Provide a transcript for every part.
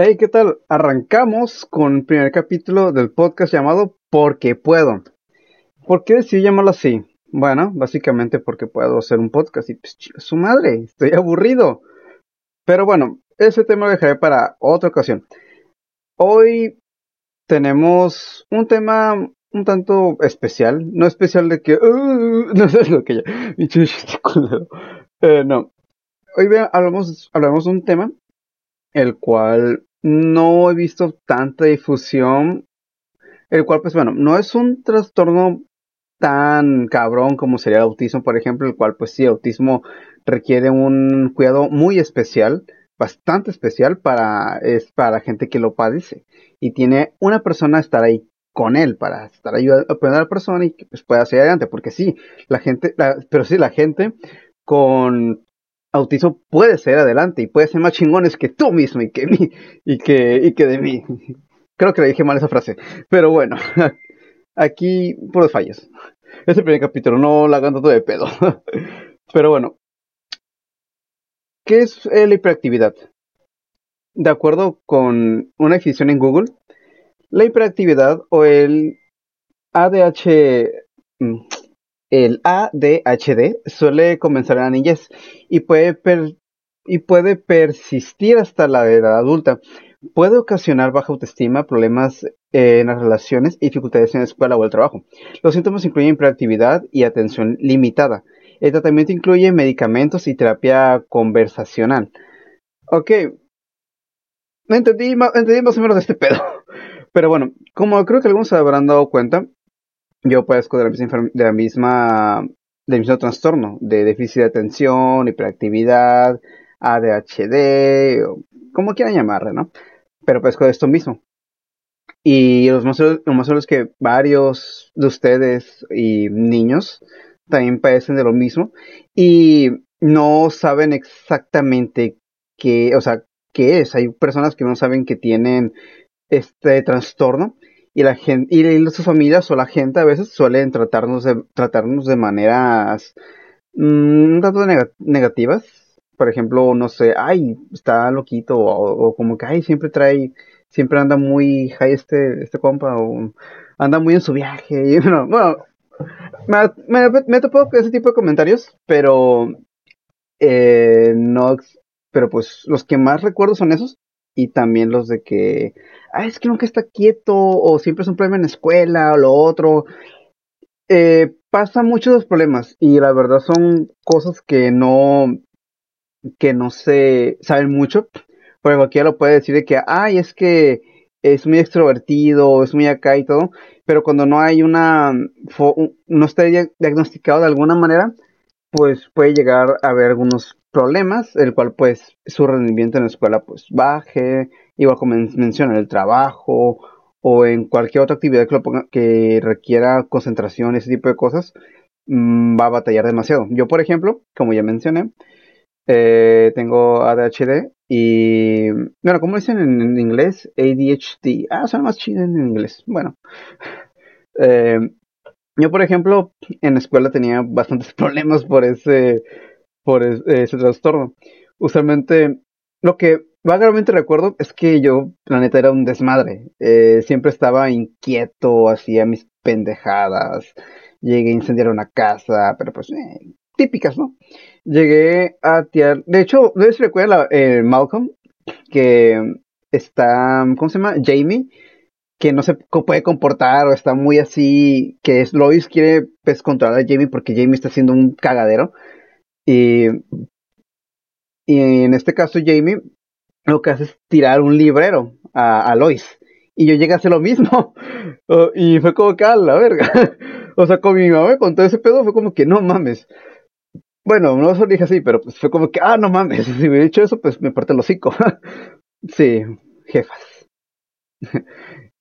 Hey, ¿qué tal? Arrancamos con el primer capítulo del podcast llamado Porque puedo. ¿Por qué decidí llamarlo así? Bueno, básicamente porque puedo hacer un podcast y pues su madre, estoy aburrido. Pero bueno, ese tema lo dejaré para otra ocasión. Hoy tenemos un tema un tanto especial, no especial de que uh, no sé lo que ya, eh, no. Hoy hablamos, hablamos de un tema el cual no he visto tanta difusión, el cual pues bueno, no es un trastorno tan cabrón como sería el autismo, por ejemplo, el cual pues sí, el autismo requiere un cuidado muy especial, bastante especial para, es para gente que lo padece y tiene una persona estar ahí con él para estar ayudando a la persona y que pues, pueda seguir adelante, porque sí, la gente, pero sí, la gente con autismo puede ser adelante y puede ser más chingones que tú mismo y que mí y que, y que de mí. Creo que le dije mal esa frase, pero bueno, aquí por los fallos. Es el primer capítulo, no la hagan todo de pedo. Pero bueno, ¿qué es la hiperactividad? De acuerdo con una definición en Google, la hiperactividad o el ADH, mm, el ADHD suele comenzar en la niñez y puede, y puede persistir hasta la edad adulta. Puede ocasionar baja autoestima, problemas en las relaciones y dificultades en la escuela o el trabajo. Los síntomas incluyen hiperactividad y atención limitada. El tratamiento incluye medicamentos y terapia conversacional. Ok. Entendí, entendí más o menos de este pedo. Pero bueno, como creo que algunos se habrán dado cuenta, yo padezco de la misma, de del mismo trastorno de déficit de atención, hiperactividad, ADHD, o como quieran llamarle, ¿no? Pero padezco de esto mismo. Y los más, lo más es que varios de ustedes y niños también padecen de lo mismo y no saben exactamente qué, o sea, qué es. Hay personas que no saben que tienen este trastorno y la gente y sus familias o la gente a veces suelen tratarnos de tratarnos de maneras mm, un tanto negativas. Por ejemplo no sé ay está loquito o, como que ay siempre trae siempre anda muy high este este compa o anda muy en su viaje y bueno, bueno me, me, me topado ese tipo de comentarios pero eh, no pero pues los que más recuerdo son esos y también los de que, ah, es que nunca está quieto o siempre es un problema en la escuela o lo otro. Eh, pasa muchos problemas y la verdad son cosas que no, que no se saben mucho. Porque cualquiera lo puede decir de que, ay, es que es muy extrovertido, es muy acá y todo, pero cuando no hay una, no está diagnosticado de alguna manera, pues puede llegar a haber algunos problemas, el cual pues su rendimiento en la escuela pues baje, igual como menciona el trabajo o en cualquier otra actividad que, lo ponga, que requiera concentración, ese tipo de cosas, mm, va a batallar demasiado. Yo, por ejemplo, como ya mencioné, eh, tengo ADHD y, bueno, como dicen en, inglés? ADHD. Ah, son más chido en inglés. Bueno, eh, yo, por ejemplo, en la escuela tenía bastantes problemas por ese por ese trastorno. Usualmente, lo que vagamente recuerdo es que yo, la neta, era un desmadre. Eh, siempre estaba inquieto, hacía mis pendejadas. Llegué a incendiar una casa, pero pues, eh, típicas, ¿no? Llegué a tirar. De hecho, ¿no se recuerda eh, Malcolm? Que está. ¿Cómo se llama? Jamie. Que no se puede comportar o está muy así. Que Lois quiere pues, controlar a Jamie porque Jamie está haciendo un cagadero. Y, en este caso, Jamie lo que hace es tirar un librero a, Lois. Y yo llegué a hacer lo mismo. Oh, y fue como que a la verga. o sea, con mi mamá con todo ese pedo fue como que no mames. Bueno, no se lo dije así, pero pues fue como que, ah, no mames. Si hubiera dicho eso, pues me parte el hocico. sí, jefas.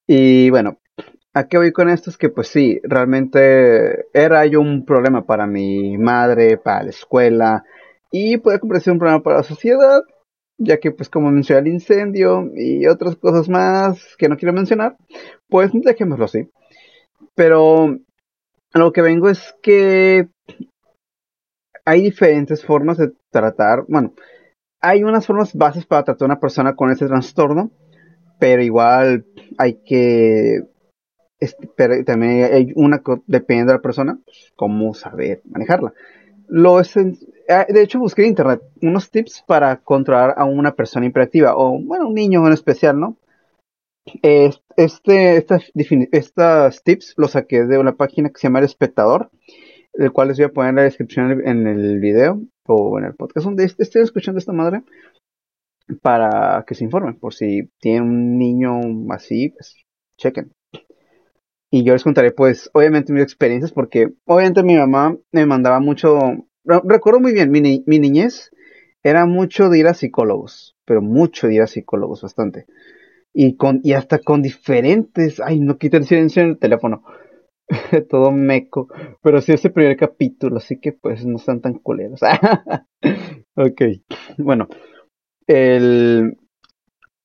y bueno, ¿A qué voy con esto? Es que pues sí, realmente era yo un problema para mi madre, para la escuela y puede convertirse un problema para la sociedad, ya que pues como mencioné el incendio y otras cosas más que no quiero mencionar, pues dejémoslo así. Pero lo que vengo es que hay diferentes formas de tratar, bueno, hay unas formas bases para tratar a una persona con ese trastorno pero igual hay que este, pero también hay una que depende de la persona, pues, cómo saber manejarla. Lo ah, de hecho, busqué en internet unos tips para controlar a una persona hiperactiva, o bueno, un niño en especial, ¿no? Este, estas, estas tips los saqué de una página que se llama El Espectador, el cual les voy a poner en la descripción en el video o en el podcast donde estoy escuchando esta madre para que se informen por si tienen un niño así, pues chequen. Y yo les contaré, pues, obviamente mis experiencias, porque obviamente mi mamá me mandaba mucho, recuerdo muy bien, mi, mi niñez era mucho de ir a psicólogos, pero mucho de ir a psicólogos, bastante. Y, con, y hasta con diferentes, ay, no quito el silencio en el teléfono, todo meco, pero sí ese primer capítulo, así que pues no están tan culeros. ok, bueno, el,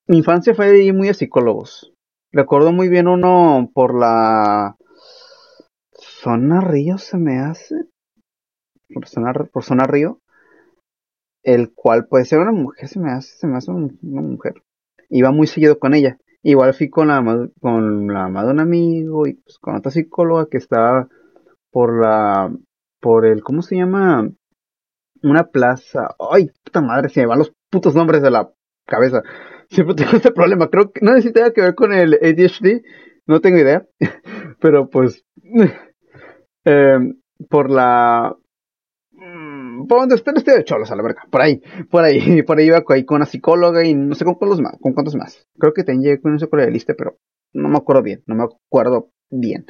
mi infancia fue de ir muy a psicólogos, Recuerdo muy bien uno por la zona Río, se me hace. Por zona, por zona Río. El cual puede ser una mujer, se me hace, se me hace una mujer. Iba muy seguido con ella. Igual fui con la, con la mamá de un amigo y pues con otra psicóloga que estaba por la, por el, ¿cómo se llama? Una plaza. Ay, puta madre, se me van los putos nombres de la cabeza siempre tengo este problema. Creo que no sé que ver con el ADHD, no tengo idea, pero pues eh, por la mm, por donde estoy, estoy de cholos a la verga, por ahí, por ahí, por ahí iba con una psicóloga y no sé con cuántos más, con cuántos más. Creo que tenía con un psicólogo de lista, pero no me acuerdo bien, no me acuerdo bien.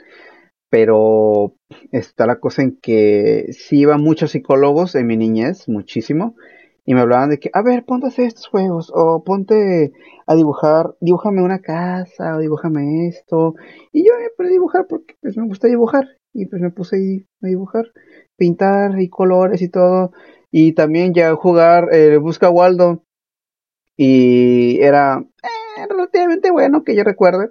Pero está la cosa en que sí iba muchos psicólogos en mi niñez, muchísimo, y me hablaban de que, a ver, ponte a hacer estos juegos, o ponte a dibujar, dibújame una casa, o dibújame esto. Y yo me puse a dibujar porque pues me gusta dibujar, y pues me puse a dibujar, pintar y colores y todo. Y también ya jugar eh, Busca Waldo, y era eh, relativamente bueno que yo recuerde.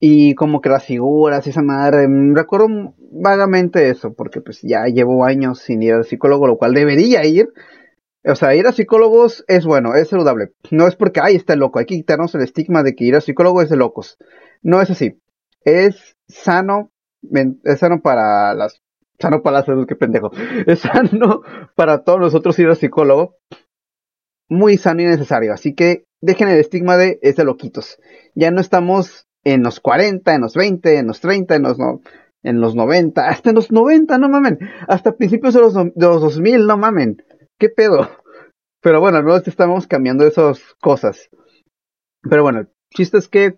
Y como que las figuras y esa madre, mm, recuerdo vagamente eso, porque pues ya llevo años sin ir al psicólogo, lo cual debería ir, o sea, ir a psicólogos es bueno, es saludable. No es porque, ay, está loco. Hay que quitarnos el estigma de que ir a psicólogo es de locos. No es así. Es sano, es sano para las, sano para la salud, qué pendejo. Es sano para todos nosotros ir al psicólogo. Muy sano y necesario. Así que dejen el estigma de es de loquitos. Ya no estamos en los 40, en los 20, en los 30, en los, no, en los 90, hasta en los 90, no mamen. Hasta principios de los, de los 2000, no mamen. ¿Qué pedo? Pero bueno, al menos estamos cambiando esas cosas. Pero bueno, el chiste es que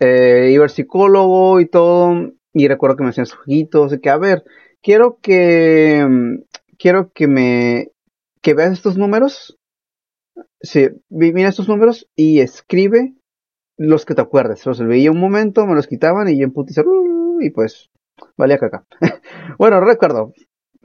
eh, iba al psicólogo y todo, y recuerdo que me hacían ojitos, de que, a ver, quiero que, quiero que me, que veas estos números, sí, mira estos números y escribe los que te acuerdes. Los veía un momento, me los quitaban y yo en putiza, y pues, valía caca. bueno, recuerdo,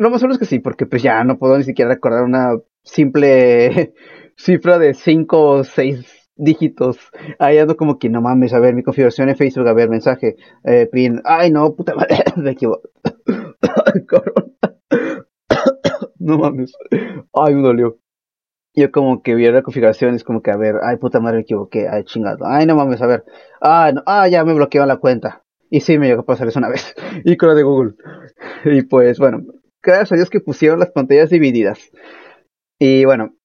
lo más seguro es que sí, porque pues ya no puedo ni siquiera recordar una simple cifra de 5 o 6 dígitos. Ahí ando como que no mames, a ver, mi configuración en Facebook, a ver, mensaje, eh, pin, ay no, puta madre, me equivoco. no mames, ay, me dolió. Yo como que vi la configuración, es como que, a ver, ay, puta madre, me equivoqué, ay, chingado, ay, no mames, a ver, ah, no, ah, ya me bloquearon la cuenta. Y sí, me llegó a pasar eso una vez. y con la de Google. Y pues, bueno, gracias a Dios que pusieron las pantallas divididas. Y bueno,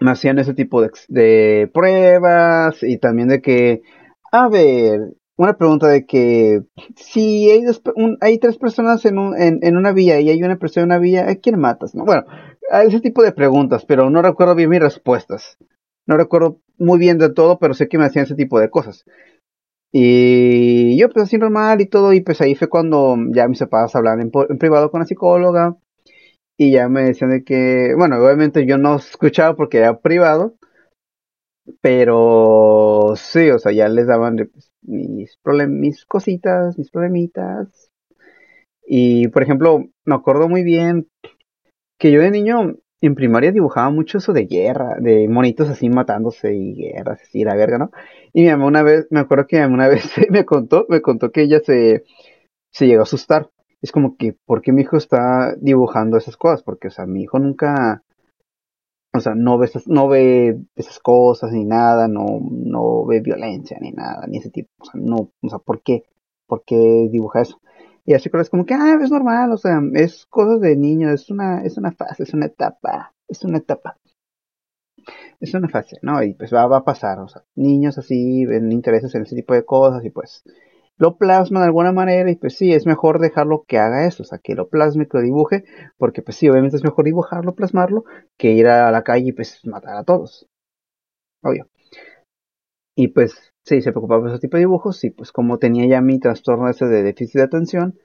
me hacían ese tipo de, pruebas y también de que, a ver, una pregunta de que si hay, hay tres personas en, en, una villa y hay una persona en una villa, ¿a quién matas? No, bueno, ese tipo de preguntas, pero no recuerdo bien mis respuestas. No recuerdo muy bien de todo, pero sé que me hacían ese tipo de cosas. Y yo pues así normal y todo, y pues ahí fue cuando ya mis papás hablaban en, privado con la psicóloga y ya me decían de que, bueno, obviamente yo no escuchaba porque era privado, pero sí, o sea, ya les daban pues, mis, mis cositas, mis problemitas. Y por ejemplo, me acuerdo muy bien que yo de niño en primaria dibujaba mucho eso de guerra, de monitos así matándose y guerras, así la verga, ¿no? Y mi mamá una vez, me acuerdo que mi mamá una vez me contó, me contó que ella se, se llegó a asustar. Es como que, ¿por qué mi hijo está dibujando esas cosas? Porque, o sea, mi hijo nunca, o sea, no ve, esas, no ve esas cosas ni nada, no, no ve violencia ni nada, ni ese tipo, o sea, no, o sea, ¿por qué? ¿Por qué dibuja eso? Y así es como que, ah, es normal, o sea, es cosas de niño, es una, es una fase, es una etapa, es una etapa. Es una fase, ¿no? Y pues va, va a pasar, o sea, niños así ven intereses en ese tipo de cosas y pues lo plasma de alguna manera y pues sí, es mejor dejarlo que haga eso, o sea, que lo plasme, que lo dibuje, porque pues sí, obviamente es mejor dibujarlo, plasmarlo, que ir a la calle y pues matar a todos. Obvio. Y pues sí, se preocupaba por ese tipo de dibujos y pues como tenía ya mi trastorno ese de déficit de atención,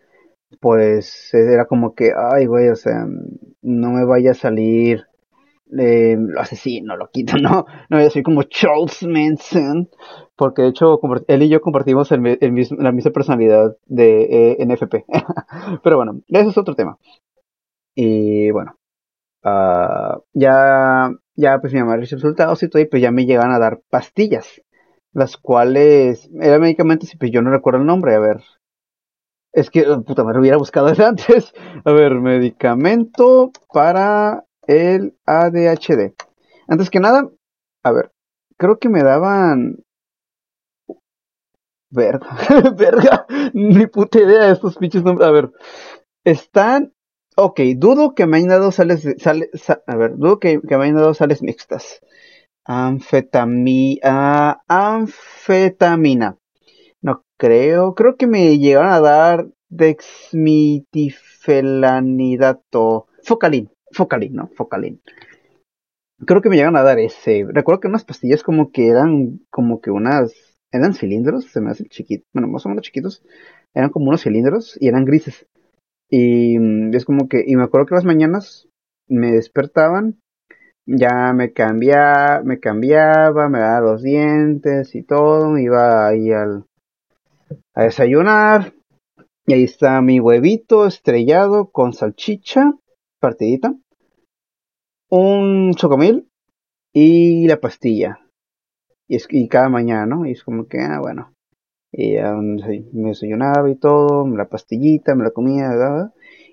pues era como que, ay güey, o sea, no me vaya a salir eh, lo asesino, lo quito, no, no, yo soy como Charles Manson, porque de hecho él y yo compartimos la misma personalidad de eh, NFP, pero bueno, eso es otro tema. Y bueno, uh, ya, ya pues mi mamá hizo resultados y todo, y pues ya me llegan a dar pastillas, las cuales eran medicamentos y pues yo no recuerdo el nombre, a ver. Es que, puta, me lo hubiera buscado antes. A ver, medicamento para el ADHD. Antes que nada, a ver, creo que me daban... Verga, verga, ni puta idea de estos pinches nombres. A ver, están... Ok, dudo que me hayan dado sales... sales a ver, dudo que, me hayan dado sales mixtas. Anfetamina... anfetamina. No creo, creo que me llegaron a dar dexmitifenanidato. Focalin. Focalin, ¿no? Focalin. Creo que me llegan a dar ese. Recuerdo que unas pastillas como que eran como que unas... Eran cilindros, se me hacen chiquitos, bueno, más o menos chiquitos. Eran como unos cilindros y eran grises. Y mm, es como que, y me acuerdo que las mañanas me despertaban, ya me cambiaba, me cambiaba, me daba los dientes y todo, me iba ahí al, a desayunar. Y ahí está mi huevito estrellado con salchicha partidita, un chocomil y la pastilla. Y, es, y cada mañana, ¿no? Y es como que, ah, bueno. Y me desayunaba y todo, la pastillita, me la comía,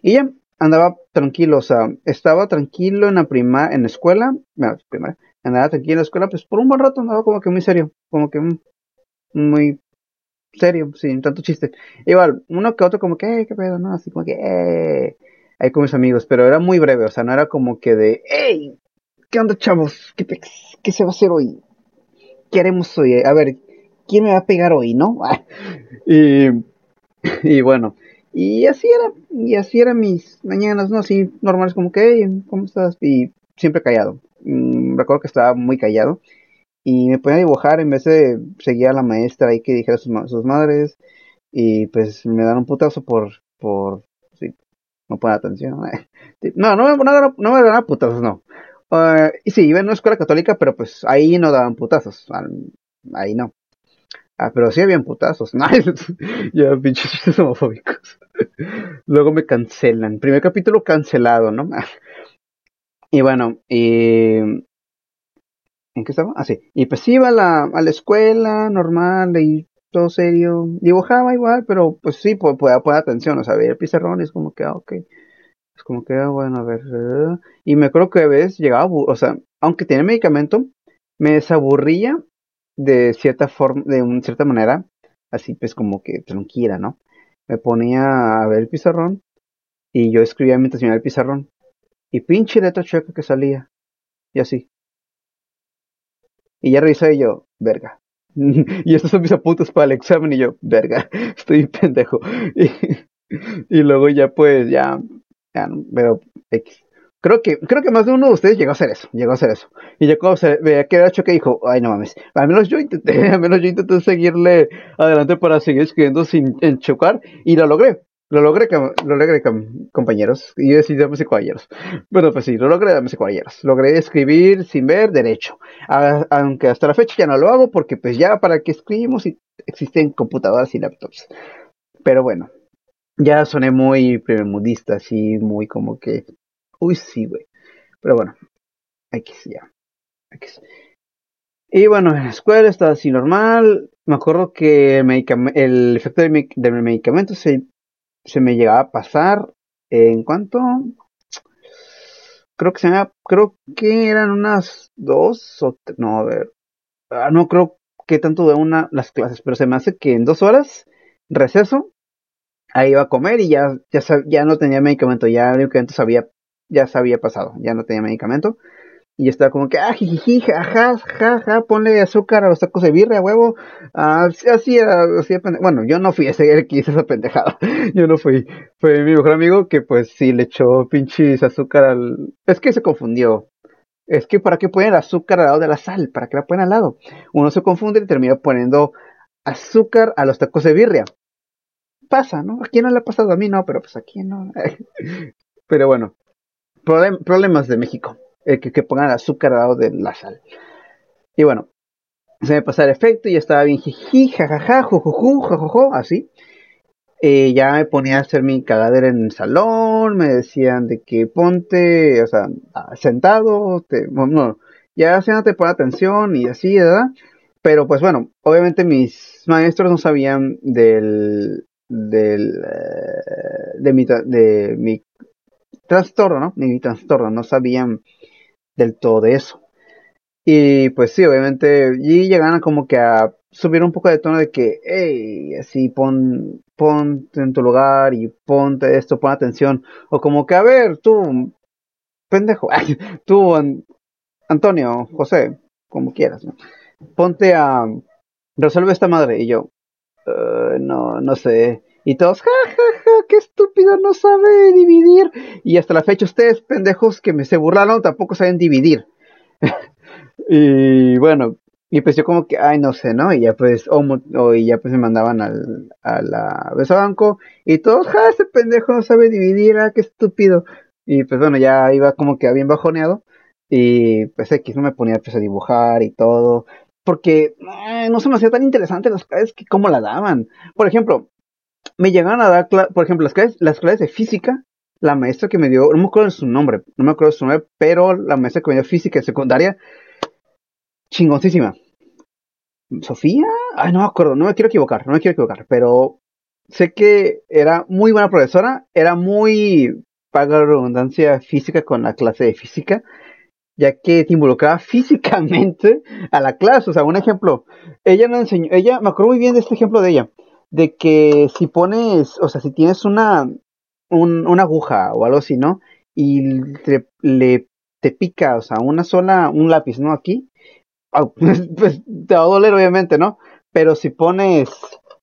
y ya andaba tranquilo, o sea, estaba tranquilo en la prima, en la escuela, bueno, primaria, andaba tranquilo en la escuela, pues por un buen rato andaba como que muy serio, como que muy serio, sin tanto chiste. Igual, uno que otro como que, qué pedo, ¿no? Así como que, eh, ahí con mis amigos, pero era muy breve, o sea, no era como que de, hey, ¿qué onda chavos? ¿Qué, qué se va a hacer hoy? ¿Qué haremos hoy? A ver, ¿quién me va a pegar hoy, no? y, y bueno, y así era, y así eran mis mañanas, ¿no? Así normales, como que, hey, ¿cómo estás? Y siempre callado. Mm, recuerdo que estaba muy callado. Y me ponía a dibujar en vez de seguir a la maestra ahí que dijera sus, sus madres. Y pues me dan un putazo por, por no pone atención. No, no, no, me daban putazos, no. Uh, y sí, iba en una escuela católica, pero pues ahí no daban putazos. Ahí no. Ah, pero sí habían putazos. ya, pinches homofóbicos. Luego me cancelan. Primer capítulo cancelado, ¿no? y bueno, y... ¿En qué estaba? Ah, sí. Y pues iba a la, a la escuela normal y todo serio. Dibujaba igual, pero pues sí, poner atención, o sea, ver el pizarrón es como que, ah, ok. Es como que, ah, bueno, a ver. Eh, y me acuerdo que a veces llegaba, o sea, aunque tiene medicamento, me desaburría de cierta forma, de una cierta manera, así pues como que tranquila, ¿no? Me ponía a ver el pizarrón y yo escribía mientras miraba el pizarrón. Y pinche letra chueca que salía. Y así. Y ya revisé yo, verga. y estos son mis apuntes para el examen y yo, verga, estoy pendejo. Y, luego ya pues, ya, ya, pero Creo que, creo que más de uno de ustedes llegó a hacer eso, llegó a hacer eso. Y cuando se veía que era choque dijo, ay no mames, al menos yo intenté, al menos yo intenté seguirle adelante para seguir escribiendo sin chocar y lo logré. Lo logré, lo logré, compañeros. Y yo decía, damas y caballeros. Bueno, pues sí, lo logré, damas y caballeros. Logré escribir sin ver derecho. aunque hasta la fecha ya no lo hago porque pues ya para que escribimos existen computadoras y laptops. Pero bueno, ya soné muy primermundista, así, muy como que... Uy, sí, güey. Pero bueno, X ya. X. Y bueno, en la escuela estaba así normal. Me acuerdo que el, el efecto del, del medicamento se se me llegaba a pasar en cuanto creo que se llama, creo que eran unas dos o no, a ver, ah, no creo que tanto de una las clases, pero se me hace que en dos horas, receso, ahí iba a comer y ya, ya, ya no tenía medicamento, ya el medicamento sabía, ya se había pasado, ya no tenía medicamento. Y estaba como que, ah, jiji, jaja, jaja, ponle azúcar a los tacos de birria, huevo. Ah, así era, así Bueno, yo no fui ese el que hizo esa pendejada. Yo no fui. Fue mi mejor amigo que pues sí le echó pinches azúcar al... Es que se confundió. Es que para qué ponen azúcar al lado de la sal, para qué la ponen al lado. Uno se confunde y termina poniendo azúcar a los tacos de birria. Pasa, ¿no? Aquí no le ha pasado a mí, no, pero pues aquí no. pero bueno, problemas de México el que, que pongan azúcar al lado de la sal. Y bueno, se me pasó el efecto y estaba bien jiji, jajaja, jujuju, jajojo, así. Eh, ya me ponía a hacer mi cagadera en el salón, me decían de que ponte, o sea, sentado, te, no, ya no te atención y así, ¿verdad? Pero pues bueno, obviamente mis maestros no sabían del, del, eh, de mi, de mi trastorno, ¿no? Mi trastorno, no sabían del todo de eso. Y pues sí, obviamente, y llegan como que a subir un poco de tono de que, hey, así pon, ponte en tu lugar y ponte esto, pon atención. O como que, a ver, tú, pendejo, tú, Antonio, José, como quieras, ¿no? Ponte a, resuelve esta madre. Y yo, uh, no, no sé. Y todos, ja, ja, ja, qué estúpido, no sabe dividir. Y hasta la fecha ustedes, pendejos que me se burlaron, tampoco saben dividir. y bueno, y pues yo como que, ay, no sé, ¿no? Y ya pues, o, y ya pues me mandaban al, a la y todos, ja, ese pendejo no sabe dividir, ah, qué estúpido. Y pues bueno, ya iba como que bien bajoneado. Y pues X no me ponía pues, a dibujar y todo. Porque no se me hacía tan interesante las clases que cómo la daban. Por ejemplo, me llegaron a dar, por ejemplo, las clases, las clases de física, la maestra que me dio, no me acuerdo de su nombre, no me acuerdo su nombre, pero la maestra que me dio física secundaria, chingoncísima. Sofía, ay, no me acuerdo, no me quiero equivocar, no me quiero equivocar, pero sé que era muy buena profesora, era muy, paga redundancia, física con la clase de física, ya que te involucraba físicamente a la clase. O sea, un ejemplo, ella nos enseñó, ella, me acuerdo muy bien de este ejemplo de ella de que si pones, o sea, si tienes una, una aguja o algo así, ¿no? Y te, le, te pica, o sea, una sola, un lápiz, ¿no? Aquí, pues, pues, te va a doler obviamente, ¿no? Pero si pones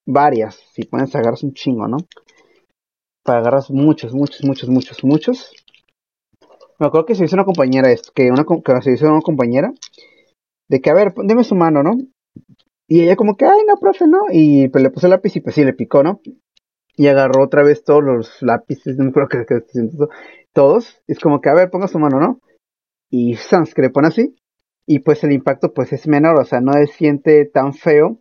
varias, si pones, agarras un chingo, ¿no? Para agarras muchos, muchos, muchos, muchos, muchos. Me acuerdo que se hizo una compañera, es que una que se hizo una compañera, de que, a ver, deme su mano, ¿no? Y ella como que, ay, no, profe, no. Y pues le puso el lápiz y pues sí, le picó, ¿no? Y agarró otra vez todos los lápices, no me acuerdo que, todos. Es como que, a ver, ponga su mano, ¿no? Y sans, que le pone así. Y pues el impacto pues es menor, o sea, no se siente tan feo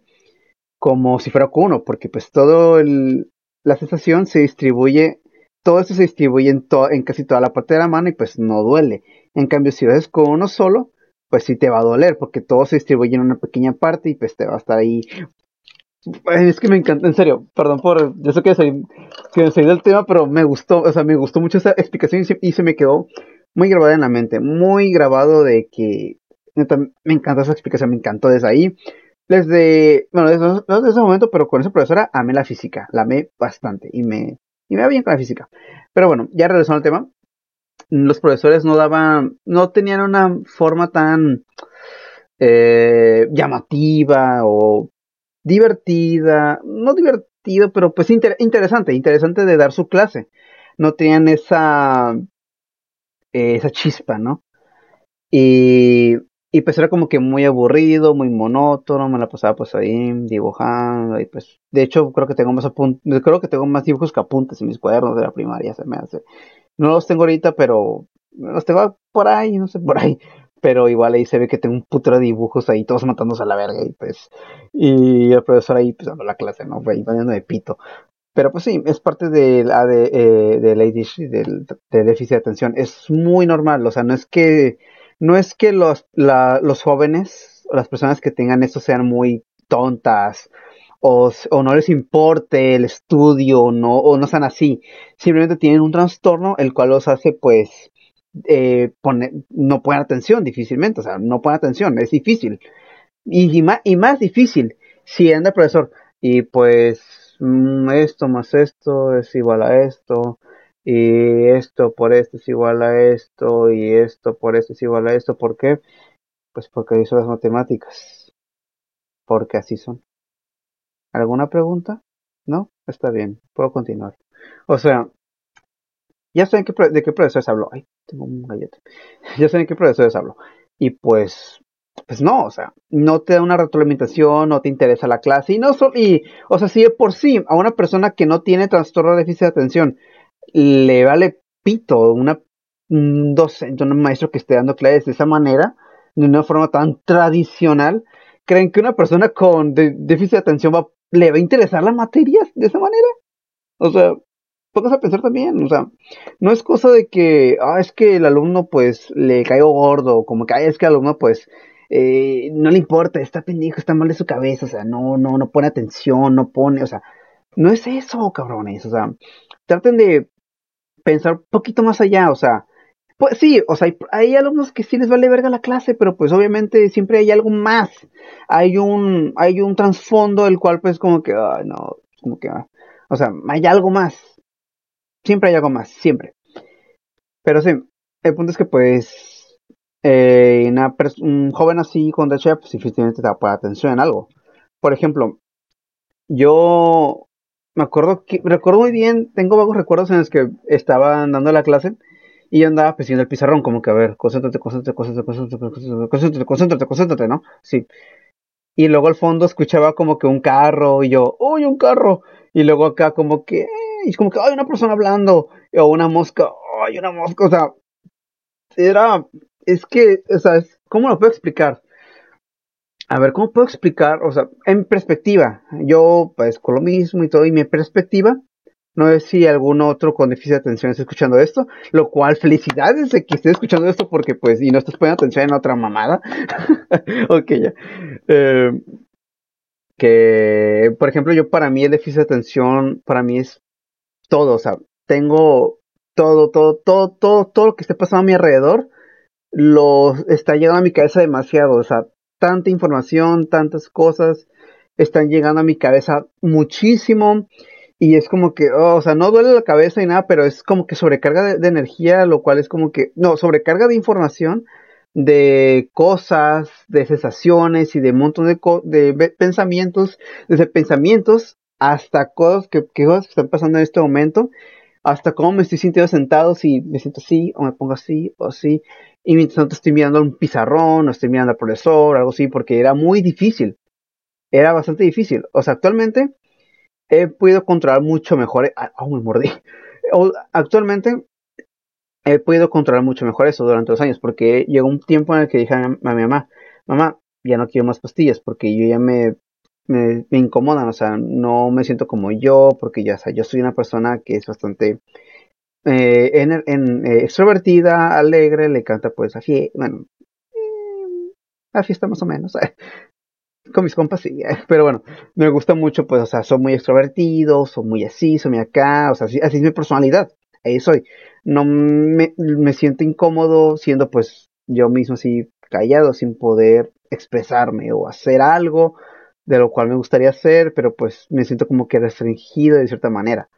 como si fuera con uno, porque pues todo el, la sensación se distribuye, todo esto se distribuye en, en casi toda la parte de la mano y pues no duele. En cambio, si lo haces con uno solo, pues sí te va a doler, porque todo se distribuye en una pequeña parte y pues te va a estar ahí. Es que me encanta, en serio, perdón por, yo sé que soy, que soy del tema, pero me gustó, o sea, me gustó mucho esa explicación y se, me quedó muy grabada en la mente, muy grabado de que me encanta esa explicación, me encantó desde ahí. Desde, bueno, desde, ese momento, pero con esa profesora amé la física, la amé bastante y me, y me va bien con la física. Pero bueno, ya regresando al tema, los profesores no daban, no tenían una forma tan eh, llamativa o divertida, no divertido, pero pues interesante, interesante de dar su clase. No tenían esa, esa chispa, ¿no? Y, y pues era como que muy aburrido, muy monótono, me la pasaba pues ahí dibujando y pues de hecho creo que tengo más creo que tengo más dibujos que apuntes en mis cuadernos de la primaria, se me hace. No los tengo ahorita, pero los tengo por ahí, no sé, por ahí. Pero igual ahí se ve que tengo un putro de dibujos ahí, todos matándose a la verga y pues. Y el profesor ahí pues dando la clase, ¿no? Ahí de pito. Pero pues sí, es parte de la de, eh, del del, déficit de atención. Es muy normal, o sea, no es que, no es que los, la, los jóvenes o las personas que tengan eso sean muy tontas o, no les importe el estudio no, o no sean así. Simplemente tienen un trastorno el cual los hace pues eh, no ponen atención difícilmente, o sea, no ponen atención, es difícil. Y, más, y más difícil si anda el profesor y pues mm, esto más esto es igual a esto y esto por esto es igual a esto y esto por esto es igual a esto. ¿Por qué? Pues porque hizo las matemáticas. Porque así son. ¿Alguna pregunta? ¿No? Está bien, puedo continuar. O sea, ya saben qué, de qué profesores hablo. Ay, tengo un gallete. Ya saben qué profesores hablo. Y pues, pues no, o sea, no te da una retroalimentación, no te interesa la clase. Y no solo, y, o sea, si de por sí a una persona que no tiene trastorno de déficit de atención le vale pito una, un docente, un maestro que esté dando clases de esa manera, de una forma tan tradicional, ¿creen que una persona con déficit de atención va, le va a interesar las materias de esa manera? O sea, pongas a pensar también, o sea, no es cosa de que, ah, es que el alumno pues le caigo gordo, como que, es que el alumno pues eh, no le importa, está pendejo, está mal de su cabeza, o sea, no, no, no pone atención, no pone, o sea, no es eso, cabrones, o sea, traten de pensar un poquito más allá, o sea, pues sí, o sea, hay, alumnos que sí les vale verga la clase, pero pues obviamente siempre hay algo más, hay un, hay un trasfondo el cual pues como que, ay, no, como que, o sea, hay algo más, siempre hay algo más, siempre. Pero sí, el punto es que pues, eh, un joven así con DHA, pues definitivamente te va a poner atención en algo. Por ejemplo, yo me acuerdo que, recuerdo muy bien, tengo vagos recuerdos en los que estaban dando la clase y andaba presidiendo el pizarrón, como que a ver, concéntrate, concéntrate, concéntrate, concéntrate, concéntrate, concéntrate, concéntrate, ¿no? Sí. Y luego al fondo escuchaba como que un carro y yo, uy, un carro. Y luego acá como que, y como que, hay una persona hablando, o una mosca, ay, una mosca, o sea, era, es que, o sea, ¿cómo lo puedo explicar? a ver, ¿cómo puedo explicar? O sea, en perspectiva, yo pues con lo mismo y todo, y mi perspectiva, no sé si algún otro con déficit de atención está escuchando esto, lo cual felicidades de que esté escuchando esto porque pues, y no estás poniendo atención en otra mamada. ok, ya. Eh, que, por ejemplo, yo para mí el déficit de atención, para mí es todo, o sea, tengo todo, todo, todo, todo, todo lo que esté pasando a mi alrededor, lo está llegando a mi cabeza demasiado, o sea, tanta información, tantas cosas están llegando a mi cabeza muchísimo y es como que, oh, o sea, no duele la cabeza y nada, pero es como que sobrecarga de, energía, lo cual es como que, no, sobrecarga de información, de cosas, de sensaciones y de un montón de, de pensamientos, desde pensamientos hasta cosas que, que, cosas que están pasando en este momento, hasta cómo me estoy sintiendo sentado, si me siento así o me pongo así o así. Y mientras tanto estoy mirando un pizarrón, o estoy mirando al profesor, algo así, porque era muy difícil. Era bastante difícil. O sea, actualmente he podido controlar mucho mejor. Ah, oh, me mordí. Actualmente he podido controlar mucho mejor eso durante los años, porque llegó un tiempo en el que dije a mi, mamá, mamá, ya no quiero más pastillas, porque yo ya me, me, incomodan, o sea, no me siento como yo, porque ya, o sea, yo soy una persona que es bastante eh, eh, extrovertida, alegre, le canta pues a fiesta, bueno, eh, a fiesta más o menos, con mis compas sí, pero bueno, me gusta mucho pues, o sea, soy muy extrovertido, soy muy así, soy muy acá, o sea, así, así es mi personalidad, ahí soy, no me, me siento incómodo siendo pues yo mismo así callado, sin poder expresarme o hacer algo de lo cual me gustaría hacer, pero pues me siento como que restringido de cierta manera.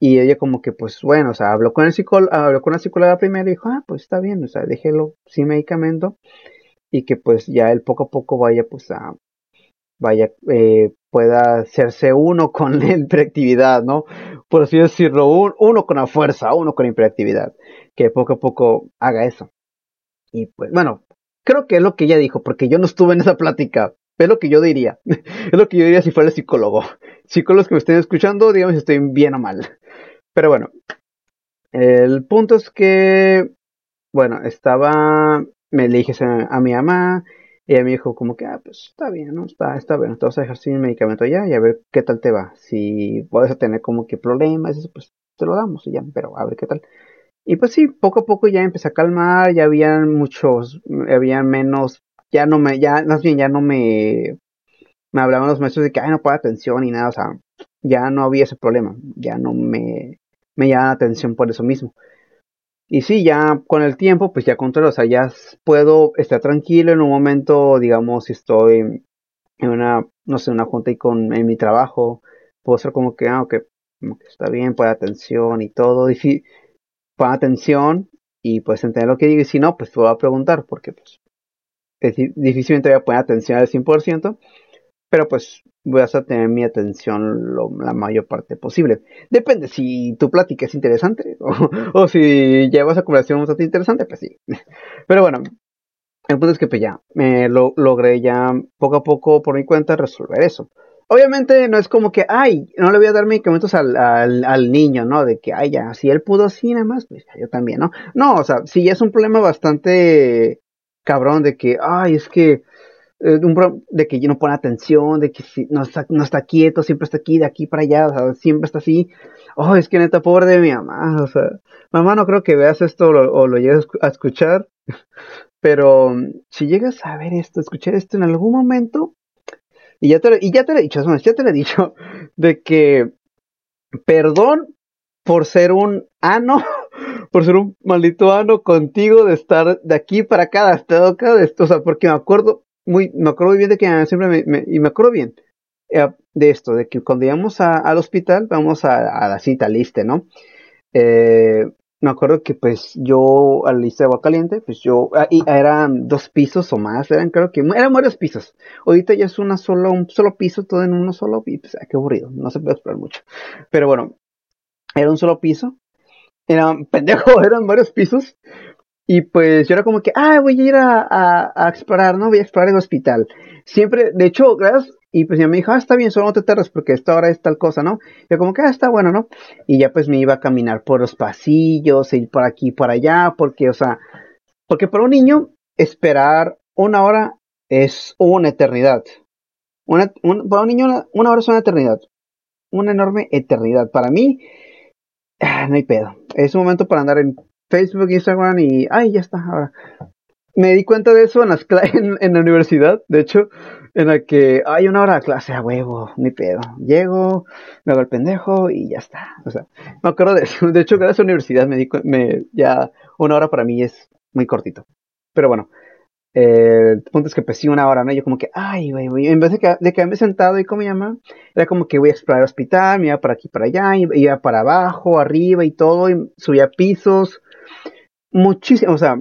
Y ella como que, pues bueno, o sea, habló con el psicólogo, habló con la psicóloga primero y dijo, ah, pues está bien, o sea, déjelo sin medicamento y que pues ya él poco a poco vaya pues a, vaya, eh, pueda hacerse uno con la hiperactividad, ¿no? Por así decirlo, uno con la fuerza, uno con la hiperactividad, que poco a poco haga eso. Y pues bueno, creo que es lo que ella dijo, porque yo no estuve en esa plática, es lo que yo diría, es lo que yo diría si fuera el psicólogo. Psicólogos que me estén escuchando, digamos si estoy bien o mal. Pero bueno, el punto es que, bueno, estaba, me le dije a mi mamá, y ella me dijo como que, ah, pues está bien, ¿no? Está, está bien, te vas a dejar sin medicamento ya y a ver qué tal te va. Si puedes tener como que problemas, eso, pues te lo damos y ya, pero a ver qué tal. Y pues sí, poco a poco ya empecé a calmar, ya habían muchos, habían menos, ya no me, ya, más bien ya no me, me hablaban los maestros de que, ay, no puedo atención y nada, o sea, ya no había ese problema, ya no me, me llama la atención por eso mismo. Y sí, ya con el tiempo, pues ya controlo, o sea, ya puedo estar tranquilo en un momento, digamos, si estoy en una, no sé, una junta y con, en mi trabajo, puedo ser como que, ah, ok, está bien, pon atención y todo, y pon atención y pues entender lo que digo, y si no, pues te voy a preguntar, porque pues difícilmente voy a poner atención al 100%, pero pues voy a tener mi atención la mayor parte posible. Depende si tu plática es interesante o, si llevas a conversación bastante interesante, pues sí. Pero bueno, el punto es que pues ya, me lo, logré ya poco a poco por mi cuenta resolver eso. Obviamente no es como que, ay, no le voy a dar medicamentos al, niño, ¿no? De que, ay, ya, si él pudo así nada más, pues yo también, ¿no? No, o sea, si es un problema bastante cabrón de que, ay, es que eh, de que no pone atención, de que no está, no está quieto, siempre está aquí, de aquí para allá, siempre está así. Oh, es que neta, pobre de mi mamá, o sea, mamá, no creo que veas esto o lo, llegues a escuchar, pero mm, si llegas a ver esto, escuchar esto en algún momento, y ya te, y ya te lo he dicho, ya te lo he dicho, de que perdón por ser un ano, por ser un maldito ano contigo de estar de aquí para acá, hasta acá, de esto, o sea, porque me acuerdo muy, me acuerdo muy bien de que siempre me, y me acuerdo bien eh, de esto, de que cuando íbamos al hospital, vamos a, la cita liste, ¿no? Eh, me acuerdo que pues yo al lista de agua caliente, pues yo, ah, y eran dos pisos o más, eran creo que, eran varios pisos. Ahorita ya es una solo, un solo piso, todo en uno solo, y pues, qué aburrido, no se puede explorar mucho. Pero bueno, era un solo piso, era pendejo, eran varios pisos, y pues yo era como que, ah, voy a ir a, a, explorar, ¿no? Voy a explorar el hospital. Siempre, de hecho, gracias, y pues ya me dijo, ah, está bien, solo no te tardes porque esta hora es tal cosa, ¿no? Yo como que, ah, está bueno, ¿no? Y ya pues me iba a caminar por los pasillos, ir por aquí, por allá, porque, o sea, porque para un niño esperar una hora es una eternidad. Una, para un niño una, una, hora es una eternidad. Una enorme eternidad. Para mí, ah, no hay pedo. Es un momento para andar en Facebook, Instagram y, ay, ya está, ahora. Me di cuenta de eso en, las en, en la universidad, de hecho, en la que hay una hora de clase a huevo, ni pedo. Llego, me hago el pendejo y ya está. O sea, me acuerdo de eso. De hecho, gracias a la universidad me di me, ya una hora para mí es muy cortito. Pero bueno, eh, el punto es que pues una hora, ¿no? Yo como que, ay, güey, en vez de, que, de quedarme sentado y como llama, era como que voy a explorar el hospital, me iba para aquí, para allá, iba para abajo, arriba y todo, y subía pisos, muchísimo, o sea,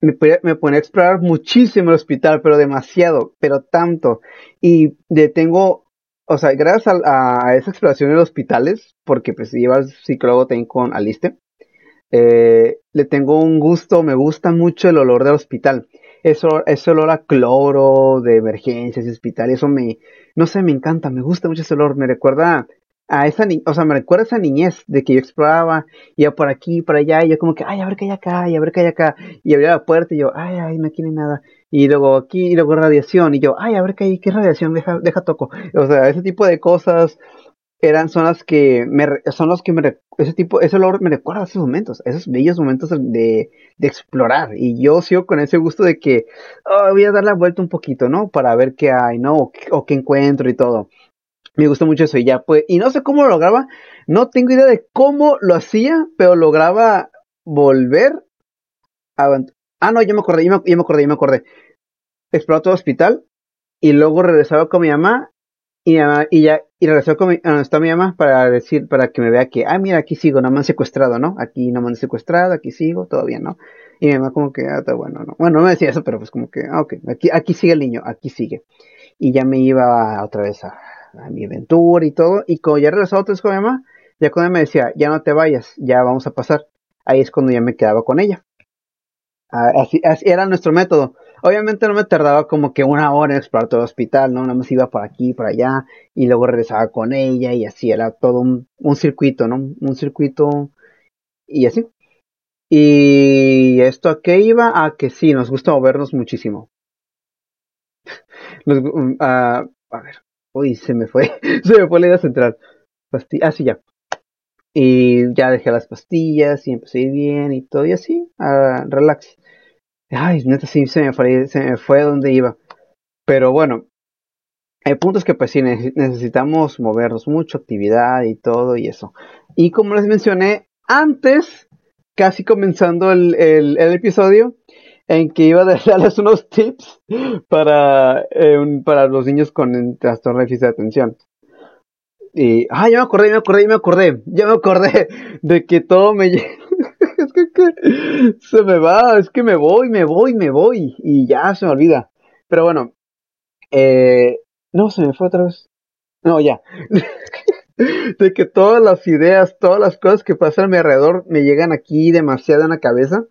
me, me ponía a explorar muchísimo el hospital, pero demasiado, pero tanto. Y de tengo, o sea, gracias a, esa exploración de los hospitales, porque pues lleva el psicólogo también con Aliste, eh, le tengo un gusto, me gusta mucho el olor del hospital. Eso, ese olor a cloro de emergencias y hospital, eso me, no sé, me encanta, me gusta mucho ese olor, me recuerda a esa o sea, me recuerda esa niñez de que yo exploraba, iba por aquí, por allá, y yo como que, ay, a ver qué hay acá, y a ver qué hay acá, y abría la puerta y yo, ay, ay, no tiene nada, y luego aquí, y luego radiación, y yo, ay, a ver qué hay, qué radiación, deja, deja toco, o sea, ese tipo de cosas eran, son las que me, son los que me, ese tipo, ese olor me recuerda a esos momentos, esos bellos momentos de, de explorar, y yo sigo con ese gusto de que, oh, voy a dar la vuelta un poquito, ¿no? Para ver qué hay, ¿no? O, o qué encuentro y todo me gustó mucho eso y ya pues y no sé cómo lo lograba no tengo idea de cómo lo hacía pero lograba volver a ah no ya me acordé ya me, acordé ya me acordé. Exploró todo el hospital y luego regresaba con mi mamá y, y ya y regresó con mi, a donde está mi mamá para decir para que me vea que ah mira aquí sigo no me han secuestrado no aquí no me han secuestrado aquí sigo bien no y mi mamá como que ah está bueno no bueno no me decía eso pero pues como que ah ok aquí aquí sigue el niño aquí sigue y ya me iba otra vez a a mi aventura y todo. Y cuando ya regresaba otra vez con ya cuando me decía, ya no te vayas, ya vamos a pasar. Ahí es cuando ya me quedaba con ella. Ah, así, así era nuestro método. Obviamente no me tardaba como que una hora en explorar todo el hospital, ¿no? Nada más iba por aquí, por allá, y luego regresaba con ella, y así era todo un, circuito, ¿no? Un circuito, y así. Y esto a qué iba? A que sí, nos gusta movernos muchísimo. Nos, uh, a ver, Uy, se me fue, se me fue la idea central. ah, sí, ya. Y ya dejé las pastillas y empecé bien y todo, y así, a relax. Ay, neta, sí, se me fue, se me fue donde iba. Pero bueno, el punto es que pues sí, necesitamos movernos mucho, actividad y todo y eso. Y como les mencioné antes, casi comenzando el, el, episodio en que iba a darles unos tips para, eh, para los niños con trastorno de déficit de atención. Y, ah, ya me acordé, ya me acordé, ya me acordé, ya me acordé de que todo me es que, se me va, es que me voy, me voy, me voy y ya se me olvida. Pero bueno, eh, no, se me fue otra vez. No, ya. de que todas las ideas, todas las cosas que pasan a mi alrededor me llegan aquí demasiado en la cabeza.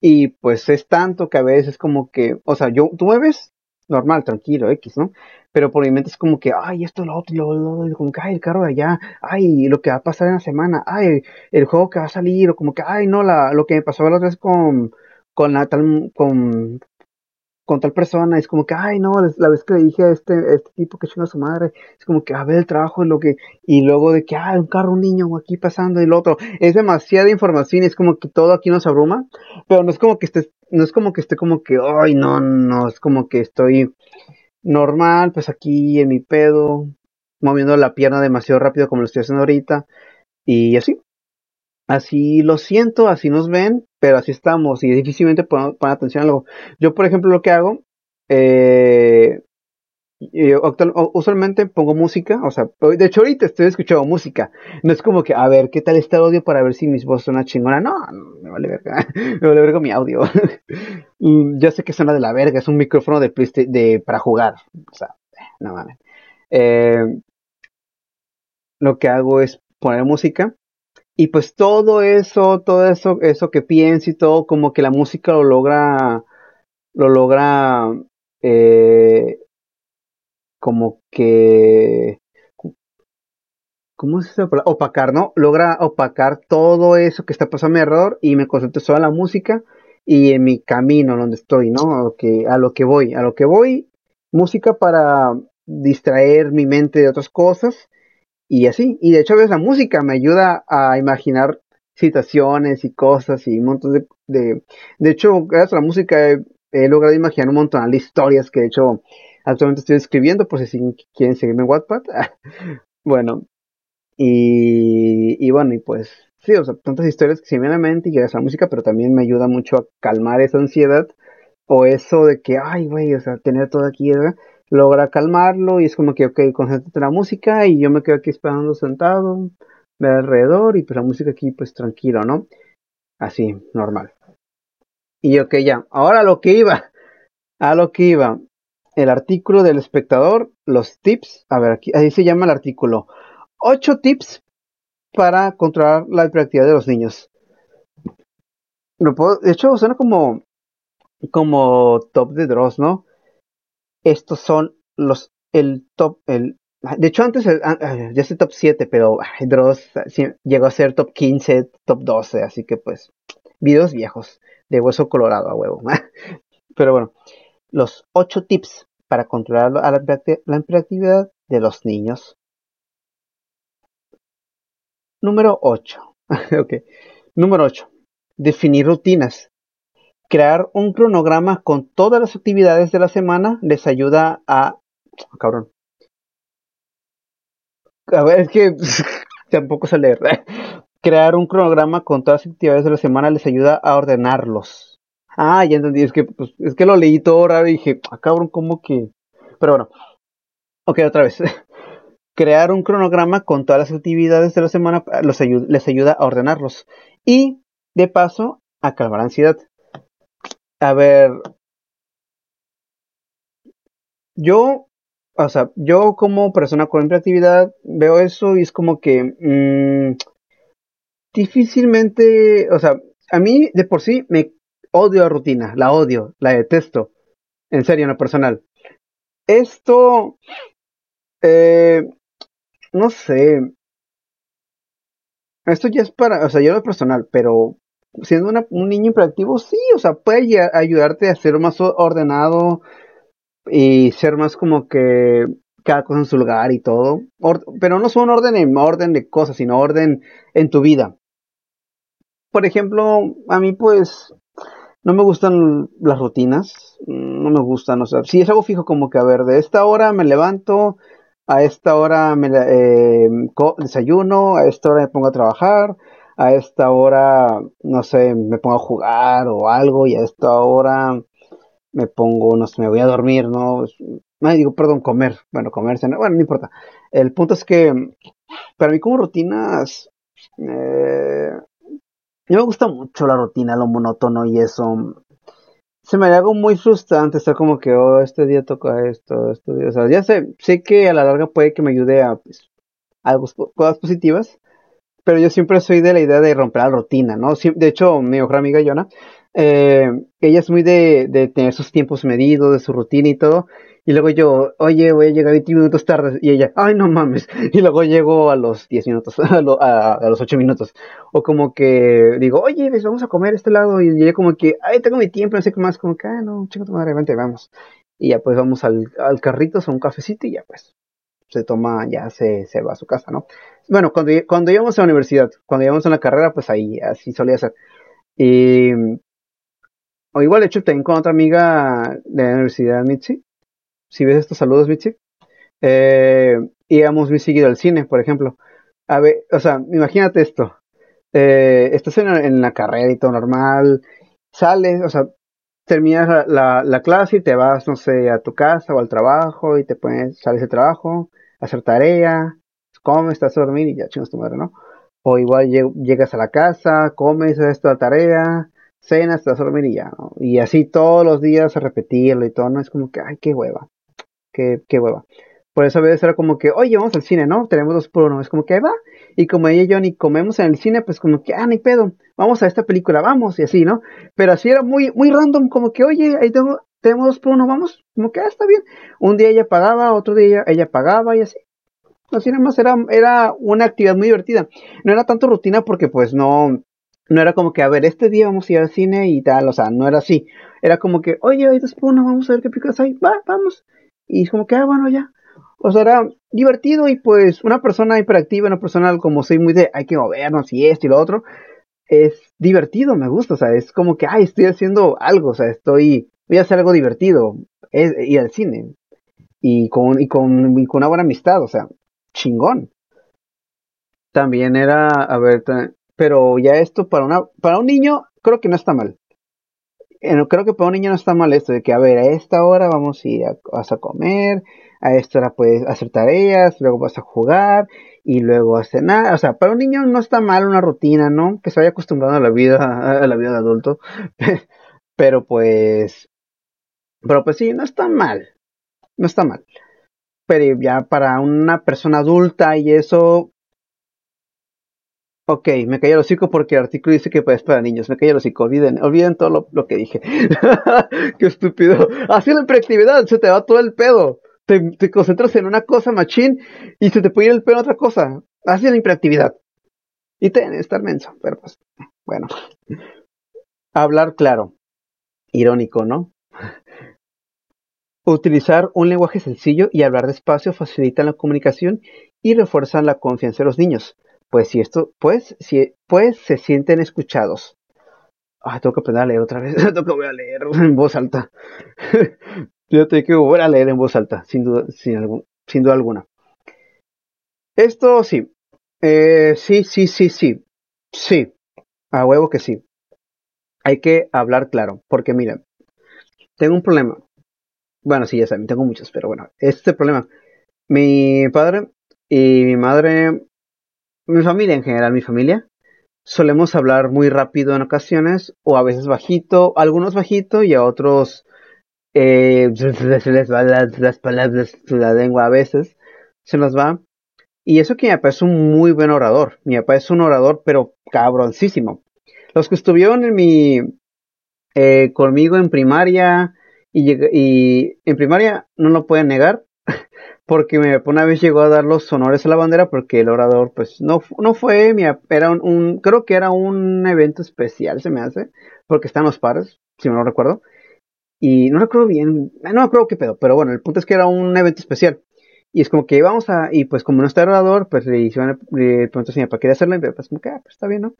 Y pues es tanto que a veces como que, o sea, yo, tú me ves normal, tranquilo, X, ¿no? Pero por mi mente es como que, ay, esto, lo otro, lo, lo, como que, ay, el carro de allá, ay, lo que va a pasar en la semana, ay, el juego que va a salir, o como que, ay, no, la, lo que me pasó la otra vez con, con la tal, con, con tal persona, es como que, ay, no, la vez que le dije a este, este tipo que chinga su madre, es como que, a ver el trabajo, lo que, y luego de que, ay, un carro, un niño aquí pasando y lo otro, es demasiada información, es como que todo aquí nos abruma, pero no es como que esté, no es como que esté como que, ay, no, no, es como que estoy normal, pues aquí en mi pedo, moviendo la pierna demasiado rápido como lo estoy haciendo ahorita, y así, así lo siento, así nos ven, pero así estamos y difícilmente ponemos atención a algo. Yo, por ejemplo, lo que hago, eh, usualmente pongo música, o sea, de hecho ahorita estoy escuchando música. No es como que, a ver, ¿qué tal está el audio para ver si mis voces suena chingona? No, me vale verga, me vale verga mi audio. ya sé que suena de la verga, es un micrófono de, de para jugar, o sea, no mames. Eh, lo que hago es poner música y pues todo eso, todo eso, eso que pienso y todo, como que la música lo logra, lo logra, eh, como que, ¿cómo se dice? Opacar, ¿no? Logra opacar todo eso que está pasando a mi alrededor y me concentro solo en la música y en mi camino donde estoy, ¿no? A lo que, a lo que voy, a lo que voy, música para distraer mi mente de otras cosas y así. Y de hecho, a veces la música me ayuda a imaginar situaciones y cosas y un montón de... De, hecho, gracias a la música he, logrado imaginar un montón de historias que de hecho actualmente estoy escribiendo, por si quieren seguirme en Wattpad. bueno, y, y bueno, y pues sí, o sea, tantas historias que se me vienen a la mente y gracias a la música, pero también me ayuda mucho a calmar esa ansiedad o eso de que, ay, güey, o sea, tener todo aquí, ¿verdad? Logra calmarlo y es como que, ok, concéntrate en la música y yo me quedo aquí esperando sentado, ve alrededor y pues la música aquí pues tranquilo, ¿no? Así, normal. Y ok, ya, ahora lo que iba, a lo que iba, el artículo del espectador, los tips, a ver, aquí, ahí se llama el artículo, ocho tips para controlar la hiperactividad de los niños. de hecho, suena como, como top de Dross, ¿no? Estos son los, el top, el, de hecho antes ah, ah, ya es top 7, pero Dross llegó a ser top 15, top 12, así que pues, videos viejos, de hueso colorado a huevo. pero bueno, los 8 tips para controlar la, la hiperactividad de los niños. Número 8. ok. Número 8. Definir rutinas. Crear un cronograma con todas las actividades de la semana les ayuda a... Oh, cabrón. A ver, es que tampoco sé leer. Crear un cronograma con todas las actividades de la semana les ayuda a ordenarlos. Ah, ya entendí. Es que, pues, es que lo leí todo raro y dije, ah, cabrón, ¿cómo que...? Pero bueno. Ok, otra vez. Crear un cronograma con todas las actividades de la semana les ayuda a ordenarlos. Y, de paso, a calmar ansiedad. A ver, yo, o sea, yo como persona con hiperactividad veo eso y es como que mm, difícilmente, o sea, a mí de por sí me odio la rutina, la odio, la detesto, en serio, en lo personal. Esto, eh, no sé, esto ya es para, o sea, yo lo personal, pero siendo un niño hiperactivo, sí, o sea, puede ayudarte a ser más ordenado y ser más como que cada cosa en su lugar y todo. pero no son orden en orden de cosas, sino orden en tu vida. Por ejemplo, a mí pues no me gustan las rutinas, no me gustan, o sea, si es algo fijo como que, a ver, de esta hora me levanto, a esta hora me eh, desayuno, a esta hora me pongo a trabajar, a esta hora, no sé, me pongo a jugar o algo y a esta hora me pongo, no sé, me voy a dormir, ¿no? No, digo, perdón, comer. Bueno, comer, bueno, no importa. El punto es que para mí como rutinas, eh, me gusta mucho la rutina, lo monótono y eso. Se me hago muy frustrante estar como que, oh, este día toca esto, este día, o sea, ya sé, sé que a la larga puede que me ayude a, pues, algo, cosas positivas, pero yo siempre soy de la idea de romper la rutina, ¿no? De hecho, mi mejor amiga Yona, eh, ella es muy de, de tener sus tiempos medidos, de su rutina y todo, y luego yo, oye, voy a llegar 20 minutos tarde. Y ella, ay, no mames. Y luego llego a los 10 minutos, a, los 8 minutos. O como que digo, oye, vamos a comer a este lado. Y ella como que, ay, tengo mi tiempo, no sé qué más. Como que, ah, no, chico, tu vente, vamos. Y ya pues vamos al, al carrito, a un cafecito y ya pues se toma, ya se, se va a su casa, ¿no? Bueno, cuando, cuando íbamos a la universidad, cuando íbamos a la carrera, pues ahí así solía ser. Y, o igual, de hecho, tengo con otra amiga de la universidad, Mitzi, si ves estos saludos, Mitzi, eh, íbamos muy seguido al cine, por ejemplo. A ver, o sea, imagínate esto. Eh, estás en, la carrera y todo normal, sales, o sea, terminas la, la, clase y te vas, no sé, a tu casa o al trabajo y te pones, sales del trabajo, hacer tarea, comes, estás a dormir y ya chingas tu madre, ¿no? O igual llegas a la casa, comes, haces la tarea, cenas, vas a dormir y ya. Y así todos los días a repetirlo y todo, ¿no? Es como que, ay, qué hueva qué, qué hueva. Por eso a veces era como que, oye, vamos al cine, ¿no? Tenemos dos por uno. Es como que va. Y como ella y yo ni comemos en el cine, pues como que, ah, ni pedo. Vamos a esta película, vamos, y así, ¿no? Pero así era muy, muy random, como que, oye, ahí tengo, tenemos dos por uno, vamos. Como que, ah, está bien. Un día ella pagaba, otro día ella pagaba y así. Así nada más era, era una actividad muy divertida. No era tanto rutina porque pues no, no era como que, a ver, este día vamos a ir al cine y tal, o sea, no era así. Era como que, oye, hay dos por uno, vamos a ver qué películas hay, va, vamos. Y es como que, ah, bueno, ya. O sea, era divertido y pues una persona hiperactiva, una persona como soy muy de hay que movernos y esto y lo otro, es divertido, me gusta, o sea, es como que, ay, estoy haciendo algo, o sea, estoy, voy a hacer algo divertido, es ir al cine y con, y con, y con una buena amistad, o sea, chingón. También era, a ver, pero ya esto para una, para un niño creo que no está mal creo que para un niño no está mal esto de que, a ver, a esta hora vamos a ir a, vas a comer, a esta hora puedes hacer tareas, luego vas a jugar y luego a cenar. O sea, para un niño no está mal una rutina, ¿no? Que se vaya acostumbrando a la vida, a la vida de adulto. pero pues, pero pues sí, no está mal. No está mal. Pero ya para una persona adulta y eso, Ok, me cayó el hocico porque el artículo dice que es para niños. Me cayó el hocico, olviden, olviden todo lo, que dije. Qué estúpido. Así la hiperactividad, se te va todo el pedo. Te, concentras en una cosa, machín, y se te puede ir el pedo en otra cosa. Así la hiperactividad. Y te estar menso, pero pues, bueno. Hablar claro. Irónico, ¿no? Utilizar un lenguaje sencillo y hablar despacio facilitan la comunicación y refuerzan la confianza de los niños pues si esto, pues, si, pues se sienten escuchados. Ah, tengo que aprender a leer otra vez. tengo que volver a leer en voz alta. Yo tengo que volver a leer en voz alta, sin duda, sin, algún, sin duda alguna. Esto sí. Eh, sí, sí, sí, sí. Sí. A huevo que sí. Hay que hablar claro. Porque miren, tengo un problema. Bueno, sí, ya saben, tengo muchos, pero bueno, este problema. Mi padre y mi madre mi familia en general, mi familia, solemos hablar muy rápido en ocasiones, o a veces bajito, algunos bajito y a otros eh, se les va las, palabras, la lengua a veces, se nos va. Y eso que mi papá es un muy buen orador. Mi papá es un orador, pero cabroncísimo. Los que estuvieron en mi, eh, conmigo en primaria y, y en primaria no lo pueden negar porque una vez llegó a dar los honores a la bandera porque el orador pues no, no fue, era un, creo que era un evento especial se me hace, porque están los pares, si me lo recuerdo, y no recuerdo bien, no recuerdo qué pedo, pero bueno, el punto es que era un evento especial. Y es como que íbamos a, y pues como no está el orador, pues le hicieron, le preguntó si mi papá quería hacerlo, y mi papá como que, ah, pues está bien, ¿no?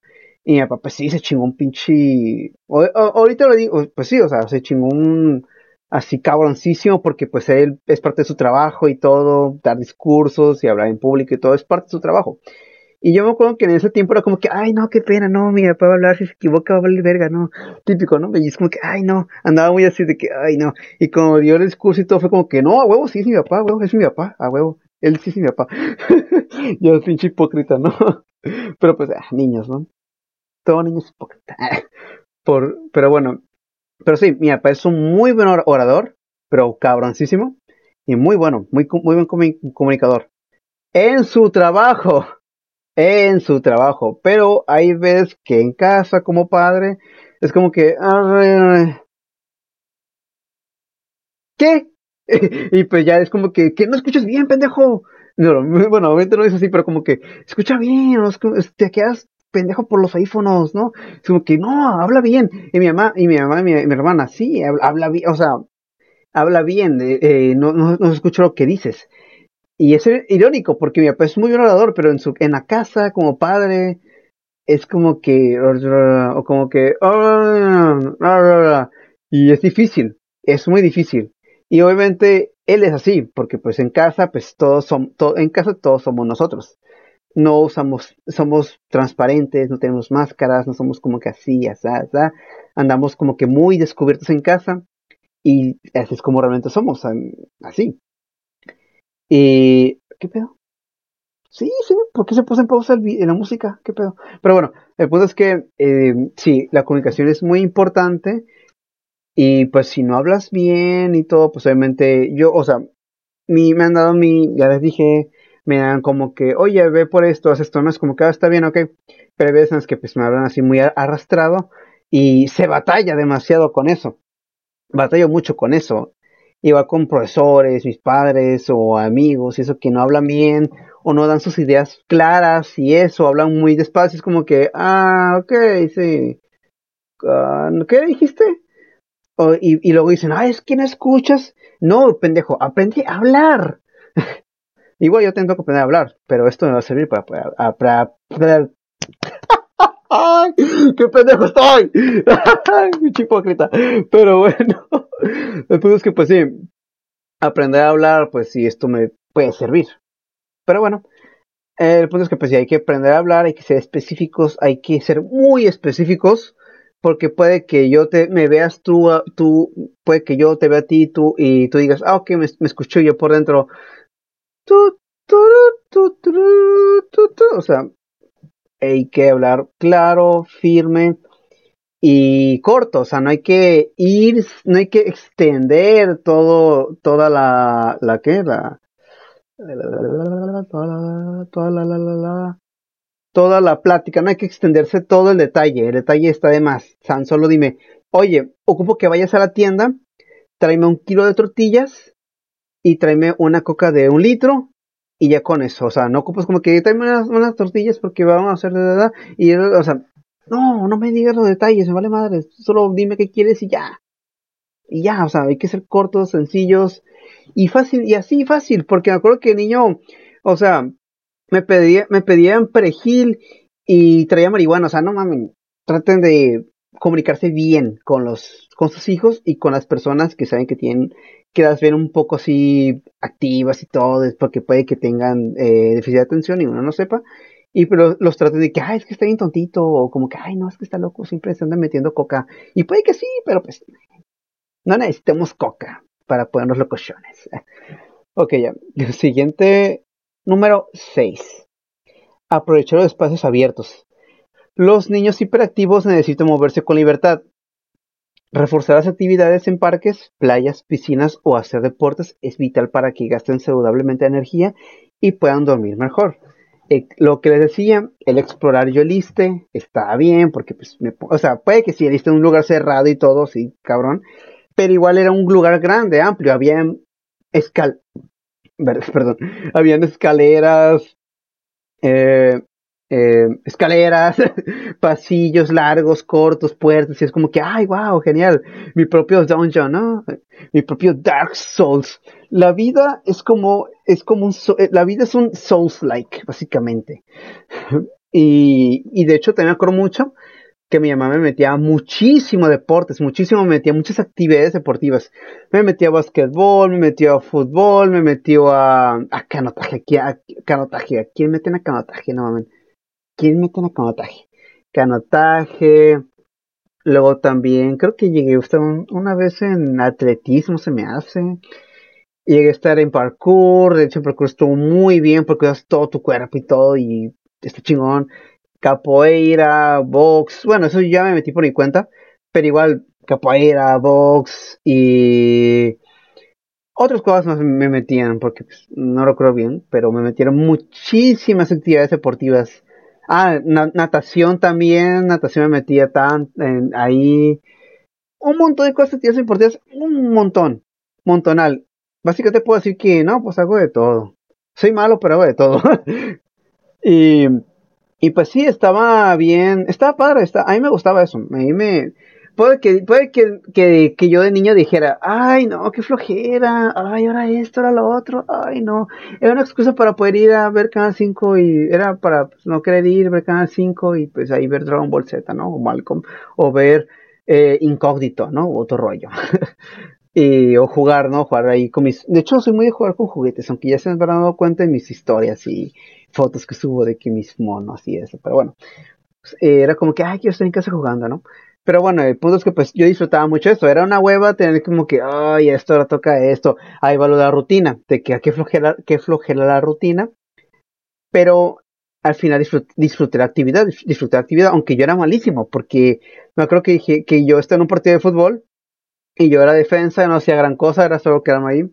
Y mi papá pues sí, se chingó un pinche, ahorita lo digo, pues sí, o sea, se chingó un, así cabroncísimo porque pues él es parte de su trabajo y todo, dar discursos y hablar en público y todo es parte de su trabajo. Y yo me acuerdo que en ese tiempo era como que, ay, no, qué pena, no, mi papá va a hablar, si se equivoca va a valer verga, no. Típico, ¿no? Y es como que, ay, no, andaba muy así de que, ay, no. Y como dio el discurso y todo, fue como que, no, a huevo, sí es mi papá, a huevo, es mi papá, a huevo. Él sí es mi papá. yo pinche hipócrita, ¿no? Pero pues, ah, niños, ¿no? Todo niño es hipócrita. Por, pero bueno, pero sí, mi papá es un muy buen orador, pero cabroncísimo. Y muy bueno, muy, muy buen comunicador. En su trabajo en su trabajo. Pero hay veces que en casa como padre es como que... ¿Qué? y pues ya es como que, no escuchas bien, pendejo. No, bueno, obviamente no es así, pero como que escucha bien, te quedas pendejo por los audífonos, ¿no? Es como que no, habla bien. Y mi mamá, y mi mamá, y mi, hermana, sí, habla, bien, o sea, habla bien, eh, eh, no, no, no escucho lo que dices. Y es irónico porque mi papá es muy orador, pero en su en la casa como padre es como que o como que y es difícil, es muy difícil. Y obviamente él es así, porque pues en casa pues todos son en casa todos somos nosotros. No usamos somos transparentes, no tenemos máscaras, no somos como que así, así, así. andamos como que muy descubiertos en casa y así es como realmente somos, así. Y, ¿qué pedo? Sí, sí, ¿por qué se puso en pausa la música? ¿Qué pedo? Pero bueno, el punto es que eh, sí, la comunicación es muy importante y pues si no hablas bien y todo, pues obviamente yo, o sea, mi, me han dado mi, ya les dije, me dan como que, oye, ve por esto, haz esto, no es como que ah, está bien, ok, pero hay veces que pues me hablan así muy arrastrado y se batalla demasiado con eso, batallo mucho con eso iba con profesores, mis padres o amigos, y eso que no hablan bien o no dan sus ideas claras y eso, hablan muy despacio, es como que, ah, ok, sí. Ah, ¿Qué dijiste? y, y, luego dicen, ah, es que no escuchas. No, pendejo, aprendí a hablar. Igual yo tengo que aprender a hablar, pero esto me va a servir para, para, para. ¡Qué pendejo estoy! ¡Qué hipócrita! Pero bueno, el punto es que, pues sí, aprender a hablar, pues sí, esto me puede servir. Pero bueno, el punto es que, pues sí, hay que aprender a hablar, hay que ser específicos, hay que ser muy específicos, porque puede que yo te me veas tú, tú puede que yo te vea a ti tú y tú digas, ah, ok, me, me escucho yo por dentro. O sea, hay que hablar claro, firme y corto, o sea, no hay que ir, no hay que extender todo, toda la, la que, la, toda la plática, no hay que extenderse todo el detalle, el detalle está de más, San, solo dime, oye, ocupo que vayas a la tienda, tráeme un kilo de tortillas y tráeme una coca de un litro y ya con eso, o sea, no ocupas como que tráeme unas, tortillas porque vamos a hacer de verdad, y o sea, no, no me digas los detalles, me vale madre, solo dime qué quieres y ya. Y ya, o sea, hay que ser cortos, sencillos y fácil, y así fácil, porque me acuerdo que el niño, o sea, me pedía, me pedían perejil y traía marihuana, o sea, no mames, traten de comunicarse bien con los, con sus hijos y con las personas que saben que tienen que las ven un poco así activas y todo, porque puede que tengan eh, de atención y uno no sepa. Y pero los traten de que, ay, es que está bien tontito, o como que, ay, no, es que está loco, siempre se anda metiendo coca. Y puede que sí, pero pues no necesitamos coca para ponernos locochones. ok, ya. Siguiente, número 6. Aprovechar los espacios abiertos. Los niños hiperactivos necesitan moverse con libertad. Reforzar las actividades en parques, playas, piscinas o hacer deportes es vital para que gasten saludablemente energía y puedan dormir mejor. Eh, lo que les decía, el explorar yo el ISTE está bien, porque pues, o sea, puede que sí, el ISTE un lugar cerrado y todo, sí, cabrón, pero igual era un lugar grande, amplio, había escal, perdón, habían escaleras, eh, eh, escaleras, pasillos largos, cortos, puertas, y es como que, ay, wow, genial, mi propio dungeon, ¿no? Mi propio Dark Souls. La vida es como, es como un, eh, la vida es un Souls-like, básicamente. y, y de hecho también me acuerdo mucho que mi mamá me metía muchísimo deportes, muchísimo me metía muchas actividades deportivas. Me metía a basquetbol, me metía a fútbol, me metió a, a canotaje, a, canotaje. ¿A quién meten a canotaje? No mames ¿quién mete en canotaje? Canotaje, luego también, creo que llegué a estar una vez en atletismo, se me hace. Llegué a estar en parkour, de hecho parkour estuvo muy bien porque das todo tu cuerpo y todo y está chingón. Capoeira, box, bueno, eso ya me metí por mi cuenta, pero igual capoeira, box y otras cosas más me metían porque pues, no lo creo bien, pero me metieron muchísimas actividades deportivas. Ah, natación también, natación me metía tan ahí. Un montón de cosas actividades deportivas, un montón, montonal. Básicamente puedo decir que no, pues hago de todo. Soy malo, pero hago de todo. y, y pues sí, estaba bien, estaba padre, está, a mí me gustaba eso. A mí me, puede que, puede que, que, que, yo de niño dijera, ay no, qué flojera, ay ahora esto, ahora lo otro, ay no. Era una excusa para poder ir a ver Canal 5 y era para pues, no querer ir a ver Canal 5 y pues ahí ver Dragon Ball Z, ¿no? O Malcolm, o ver eh, Incógnito, ¿no? Otro rollo. y, o jugar, ¿no? Jugar ahí con mis... De hecho, soy muy de jugar con juguetes, aunque ya se han dado cuenta en mis historias y fotos que subo de que mis monos y eso, pero bueno. Pues, era como que, ay, quiero estar en casa jugando, ¿no? Pero bueno, el punto es que pues yo disfrutaba mucho esto. Era una hueva tener como que, ay, esto ahora toca esto. Ahí va lo de la rutina. De que a qué flojera, qué flojera la rutina. Pero al final disfruté, la actividad, disfruté la actividad, aunque yo era malísimo, porque me acuerdo que dije que yo estaba en un partido de fútbol y yo era defensa, no hacía gran cosa, era solo quedarme ahí,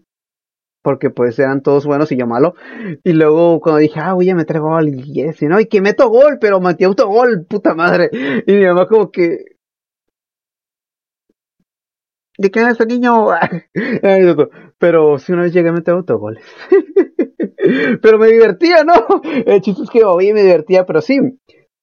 porque pues eran todos buenos y yo malo. Y luego cuando dije, ah, voy a meter gol, y ese, ¿no? Y que meto gol, pero metí autogol, puta madre. Y mi mamá como que, ¿de qué es ese niño? Pero si una vez llegué a meter autogoles. pero me divertía, ¿no? El chiste es que oye, me divertía, pero sí.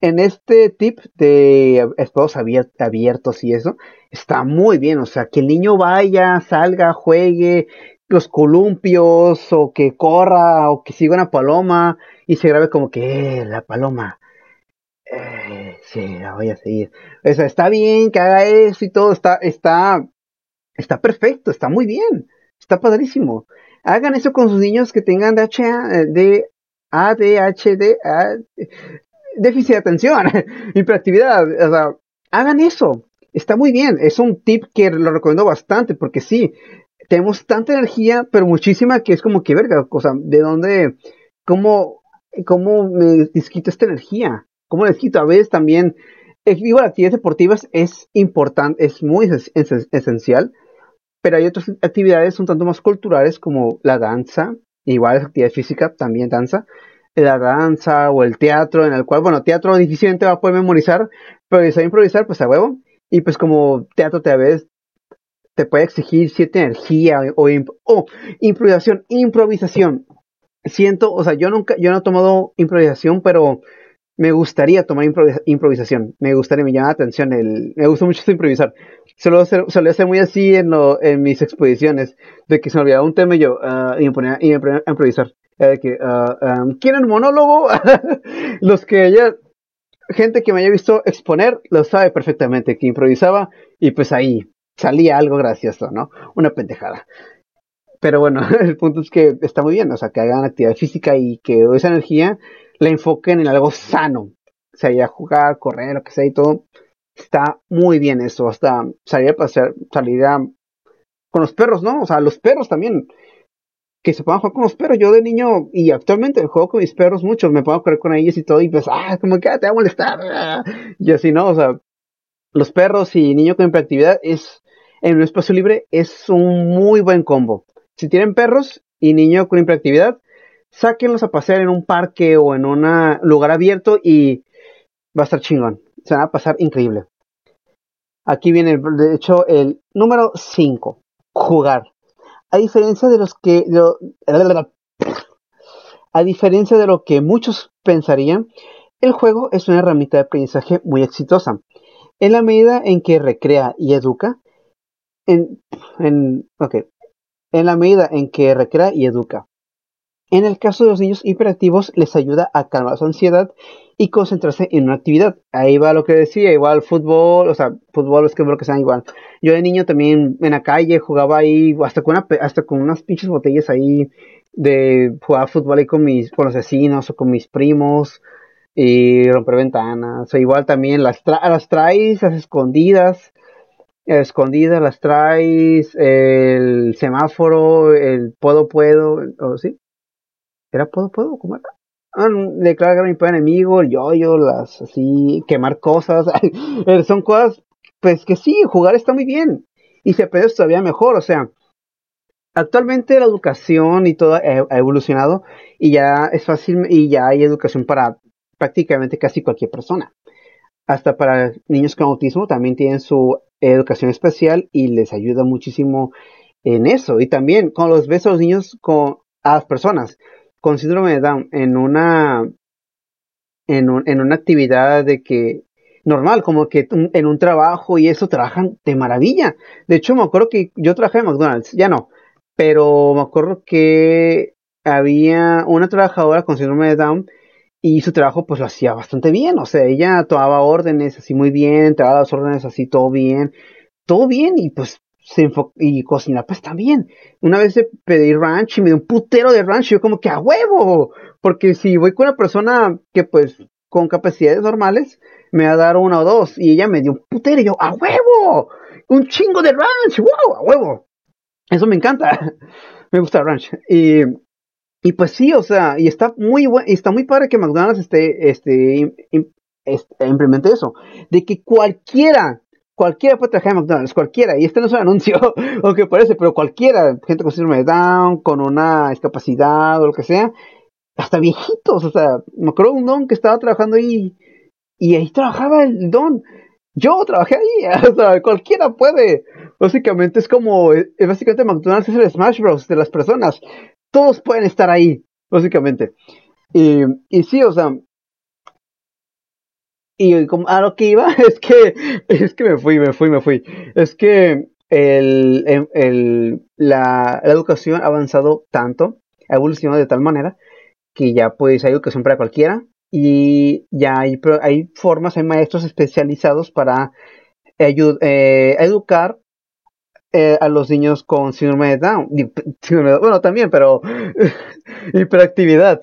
En este tip de espacios abiertos y eso, está muy bien. O sea, que el niño vaya, salga, juegue, los columpios, o que corra, o que siga una paloma y se grabe como que, eh, la paloma. Eh, sí, la voy a seguir. O sea, está bien que haga eso y todo, está, está Está perfecto, está muy bien, está padrísimo. Hagan eso con sus niños que tengan DHA, de ADHD, déficit de atención, hiperactividad, o sea, hagan eso. Está muy bien, es un tip que lo recomiendo bastante porque sí, tenemos tanta energía, pero muchísima que es como que verga, cosa, ¿de dónde, cómo, cómo me desquito esta energía? ¿Cómo les quito? A veces también, igual actividades deportivas es importante, es muy esencial, pero hay otras actividades un tanto más culturales como la danza, igual es actividad física, también danza, la danza o el teatro, en el cual, bueno, teatro difícilmente va a poder memorizar, pero si improvisar, pues a huevo. Y pues como teatro te ves, te puede exigir cierta energía o, o, improvisación, improvisación. Siento, o sea, yo nunca, yo no he tomado improvisación, pero me gustaría tomar improvisación. Me gustaría, me llama la atención, el, me gusta mucho improvisar. Suelo ser, ser muy así en, lo, mis exposiciones, de que se me olvidaba un tema y yo, uh, y, me ponía, me a improvisar. De que, uh, um, ¿quieren monólogo? Los que haya, gente que me haya visto exponer, lo sabe perfectamente, que improvisaba y pues ahí salía algo gracioso, ¿no? Una pendejada. Pero bueno, el punto es que está muy bien, o sea, que hagan actividad física y que esa energía la enfoquen en algo sano. O sea, ir a jugar, correr, lo que sea y todo. Está muy bien eso. Hasta salir a pasear, salir a, con los perros, ¿no? O sea, los perros también. Que se puedan jugar con los perros. Yo de niño, y actualmente juego con mis perros mucho, me puedo correr con ellos y todo, y pues, ah, como que ah, te va a molestar. Y así, ¿no? O sea, los perros y niño con hiperactividad es, en un espacio libre, es un muy buen combo. Si tienen perros y niño con hiperactividad, sáquenlos a pasear en un parque o en un lugar abierto y va a estar chingón. Se va a pasar increíble. Aquí viene, de hecho, el número 5. Jugar. A diferencia de los que... a diferencia de lo que muchos pensarían, el juego es una herramienta de aprendizaje muy exitosa. En la medida en que recrea y educa, en, en, en la medida en que recrea y educa. En el caso de los niños hiperactivos, les ayuda a calmar su ansiedad y concentrarse en una actividad. Ahí va lo que decía, igual fútbol, o sea, fútbol es que lo que sean igual. Yo de niño también en la calle jugaba ahí, hasta con, hasta con unas pinches botellas ahí de jugar fútbol ahí con mis, con los vecinos o con mis primos. y romper ventanas. O igual también las, las traes las escondidas, escondidas las traes, el semáforo, el puedo, puedo, o sí. ¿Era puedo, puedo? ¿Cómo era? Ah, declarar mi enemigo, el yo-yo, las así, quemar cosas. Son cosas, pues que sí, jugar está muy bien. Y se aprende todavía mejor, o sea, actualmente la educación y todo ha evolucionado y ya es fácil y ya hay educación para prácticamente casi cualquier persona. Hasta para niños con autismo también tienen su educación especial y les ayuda muchísimo en eso. Y también con los ves a los niños con a las personas con síndrome de Down en una en, en una actividad de que normal, como que en un trabajo y eso trabajan de maravilla. De hecho, me acuerdo que yo trabajé en McDonald's, ya no, pero me acuerdo que había una trabajadora con síndrome de Down y su trabajo pues lo hacía bastante bien, o sea, ella tomaba órdenes así muy bien, tomaba las órdenes así todo bien, todo bien y pues se y cocinar pues también. Una vez pedí ranch y me dio un putero de ranch y yo como que a huevo, porque si voy con una persona que pues con capacidades normales me va a dar una o dos y ella me dio un putero y yo a huevo, un chingo de ranch, wow, a huevo. Eso me encanta. me gusta el ranch. Y, y pues sí, o sea, y está muy bueno, está muy padre que McDonald's esté, implemente eso. De que cualquiera, cualquiera puede trabajar en McDonald's, cualquiera. Y este no es un anuncio, aunque parece, pero cualquiera, gente con síndrome de Down, con una discapacidad o lo que sea, hasta viejitos, o sea, me acuerdo un don que estaba trabajando ahí, y ahí trabajaba el don. Yo trabajé ahí, o sea, cualquiera puede. Básicamente es como, eh, básicamente McDonald's es el Smash Bros. de las personas. Todos pueden estar ahí, básicamente. Y, y sí, o sea, y como, a lo que iba es que, es que me fui, me fui, me fui. Es que el, em, el, la, la educación ha avanzado tanto, ha evolucionado de tal manera que ya pues hay educación para cualquiera y ya hay, hay formas, hay maestros especializados para eh, educar eh, a los niños con síndrome de Down. Bueno, también, pero hiperactividad.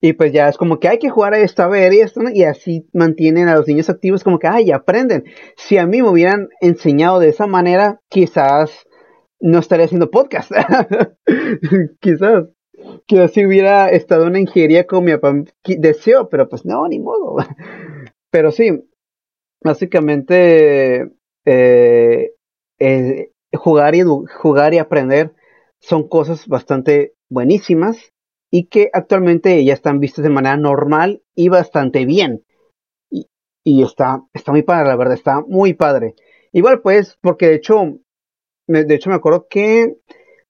Y pues ya es como que hay que jugar a esto, a ver, y esto, y así mantienen a los niños activos, como que, ay, aprenden. Si a mí me hubieran enseñado de esa manera, quizás no estaría haciendo podcast. quizás. Quizás si hubiera estado en ingeniería como mi papá deseó, pero pues no, ni modo. pero sí, básicamente eh, eh, jugar, y jugar y aprender son cosas bastante buenísimas y que actualmente ya están vistas de manera normal y bastante bien. Y, está, está muy padre, la verdad, está muy padre. Igual pues, porque de hecho, de hecho me acuerdo que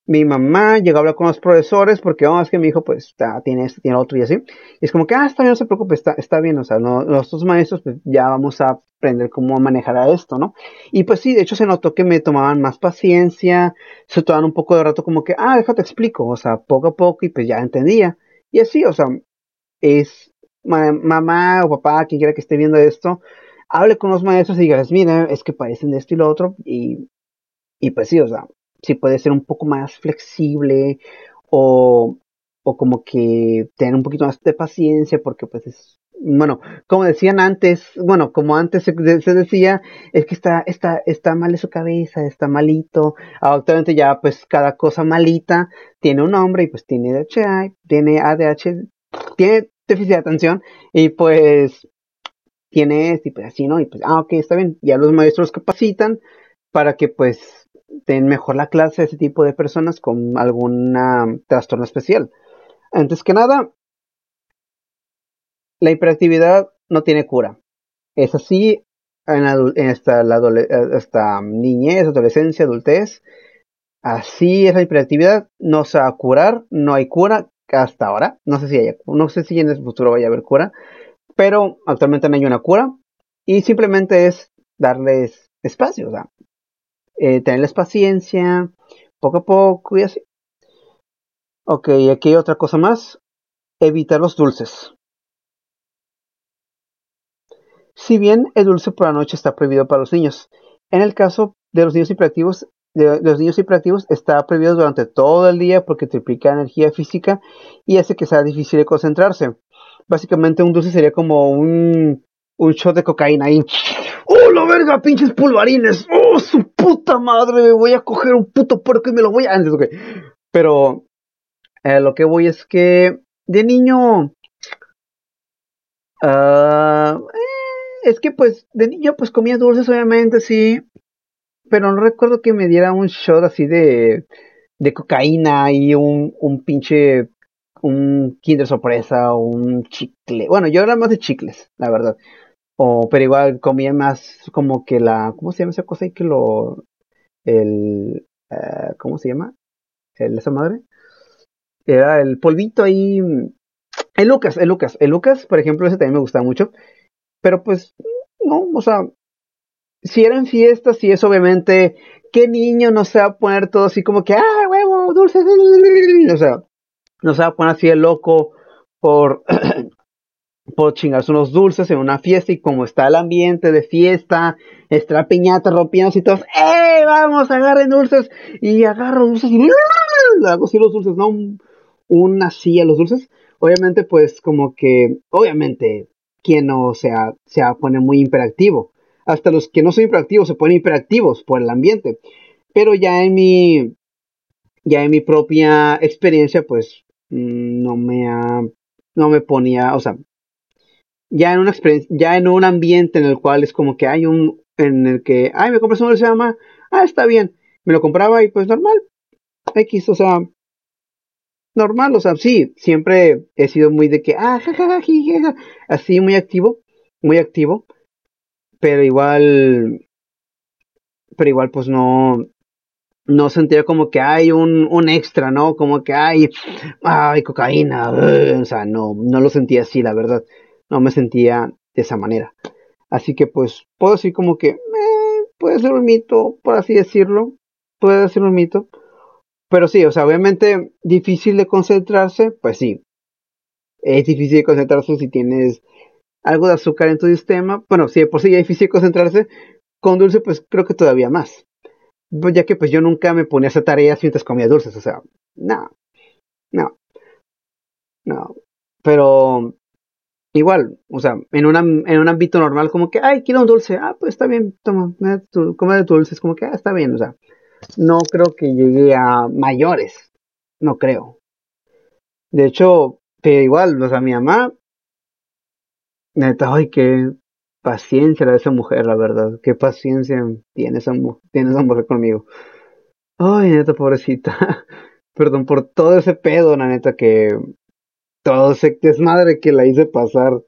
mi mamá llegó a hablar con los profesores porque, oh, es que mi hijo pues está, tiene esto, tiene otro y así. Y es como que, ah, está bien, no se preocupe, está, está bien, o sea, no, los dos maestros pues ya vamos a aprender cómo manejar a esto, ¿no? Y pues sí, de hecho se notó que me tomaban más paciencia, se tomaban un poco de rato como que, ah, déjate explico, o sea, poco a poco y pues ya entendía. Y así, o sea, es mamá o papá, quien quiera que esté viendo esto, hable con los maestros y digas, mira, es que parecen de esto y lo otro, y, y pues sí, o sea, si puede ser un poco más flexible o, o como que tener un poquito más de paciencia porque pues es bueno, como decían antes, bueno, como antes se, decía, es que está, está, está mal en su cabeza, está malito. Actualmente ya, pues, cada cosa malita tiene un nombre y pues tiene DHI, tiene ADH, tiene déficit de atención y pues tiene este, y pues así, ¿no? Y pues, ah, ok, está bien. Ya los maestros capacitan para que pues den mejor la clase a ese tipo de personas con algún trastorno especial. Antes que nada, la hiperactividad no tiene cura. Es así en, esta, la niñez, adolescencia, adultez. Así es la hiperactividad. No se va a curar, no hay cura hasta ahora. No sé si hay, no sé si en el futuro vaya a haber cura, pero actualmente no hay una cura y simplemente es darles espacio, o sea, eh, tenerles paciencia, poco a poco y así. Ok, aquí hay otra cosa más. Evitar los dulces. Si bien el dulce por la noche está prohibido para los niños, en el caso de los niños hiperactivos, de los niños hiperactivos está prohibido durante todo el día porque triplica energía física y hace que sea difícil de concentrarse. básicamente un dulce sería como un, un shot de cocaína ahí. ¡Oh, la verga, pinches pulvarines! ¡Oh, su puta madre! Me voy a coger un puto puerco y me lo voy a... Antes, okay. Pero eh, lo que voy es que de niño... Uh, es que pues de niño pues comía dulces obviamente, sí. Pero no recuerdo que me diera un shot así de, de cocaína y un, un pinche un Kinder sorpresa o un chicle. Bueno, yo era más de chicles, la verdad. O, pero igual comía más como que la, ¿cómo se llama esa cosa ahí que lo, el, uh, ¿cómo se llama? El, esa madre. Era el polvito ahí. El Lucas, el Lucas, el Lucas, por ejemplo, ese también me gustaba mucho. Pero pues, no, o sea, si eran fiestas y es obviamente, ¿qué niño no se va a poner todo así como que, ah, huevo, dulces? O sea, no se va a poner así el loco por, por chingarse unos dulces en una fiesta y como está el ambiente de fiesta, está piñata rompiendo y todos, ¡eh! Vamos, agarren dulces y agarro dulces y hago así los dulces, ¿no? Una silla los dulces. Obviamente, pues como que, obviamente, quien no sea, se pone muy hiperactivo. Hasta los que no son hiperactivos se ponen hiperactivos por el ambiente. Pero ya en mi, ya en mi propia experiencia, pues mm, no me ha, no me ponía, o sea, ya en una experiencia, ya en un ambiente en el cual es como que hay un, en el que, ay, me compras uno se llama, ah, está bien, me lo compraba y pues normal, X, o sea, normal, o sea, sí, siempre he sido muy de que, ah, jajaja, así muy activo, muy activo, pero igual, pero igual pues no, no sentía como que hay un, un extra, ¿no? Como que hay, ay, cocaína, o sea, no, no lo sentía así, la verdad, no me sentía de esa manera. Así que pues puedo decir como que, eh, puede ser un mito, por así decirlo, puede ser un mito, pero sí, o sea, obviamente difícil de concentrarse, pues sí. Es difícil de concentrarse si tienes algo de azúcar en tu sistema. Bueno, si por sí ya es difícil concentrarse, con dulce pues creo que todavía más. Pues, ya que pues yo nunca me ponía a hacer tareas mientras comía dulces, o sea, no, no, no. Pero igual, o sea, en, una, en un ámbito normal como que, ay, quiero un dulce, ah, pues está bien, toma, come de tu dulce, es como que, ah, está bien, o sea, no creo que llegue a mayores. No creo. De hecho, pero igual, o sea, mi mamá, neta, ay, qué paciencia de esa mujer, la verdad. Qué paciencia tiene esa, tiene esa mujer conmigo. Ay, neta, pobrecita. Perdón por todo ese pedo, la neta, que todo ese desmadre que la hice pasar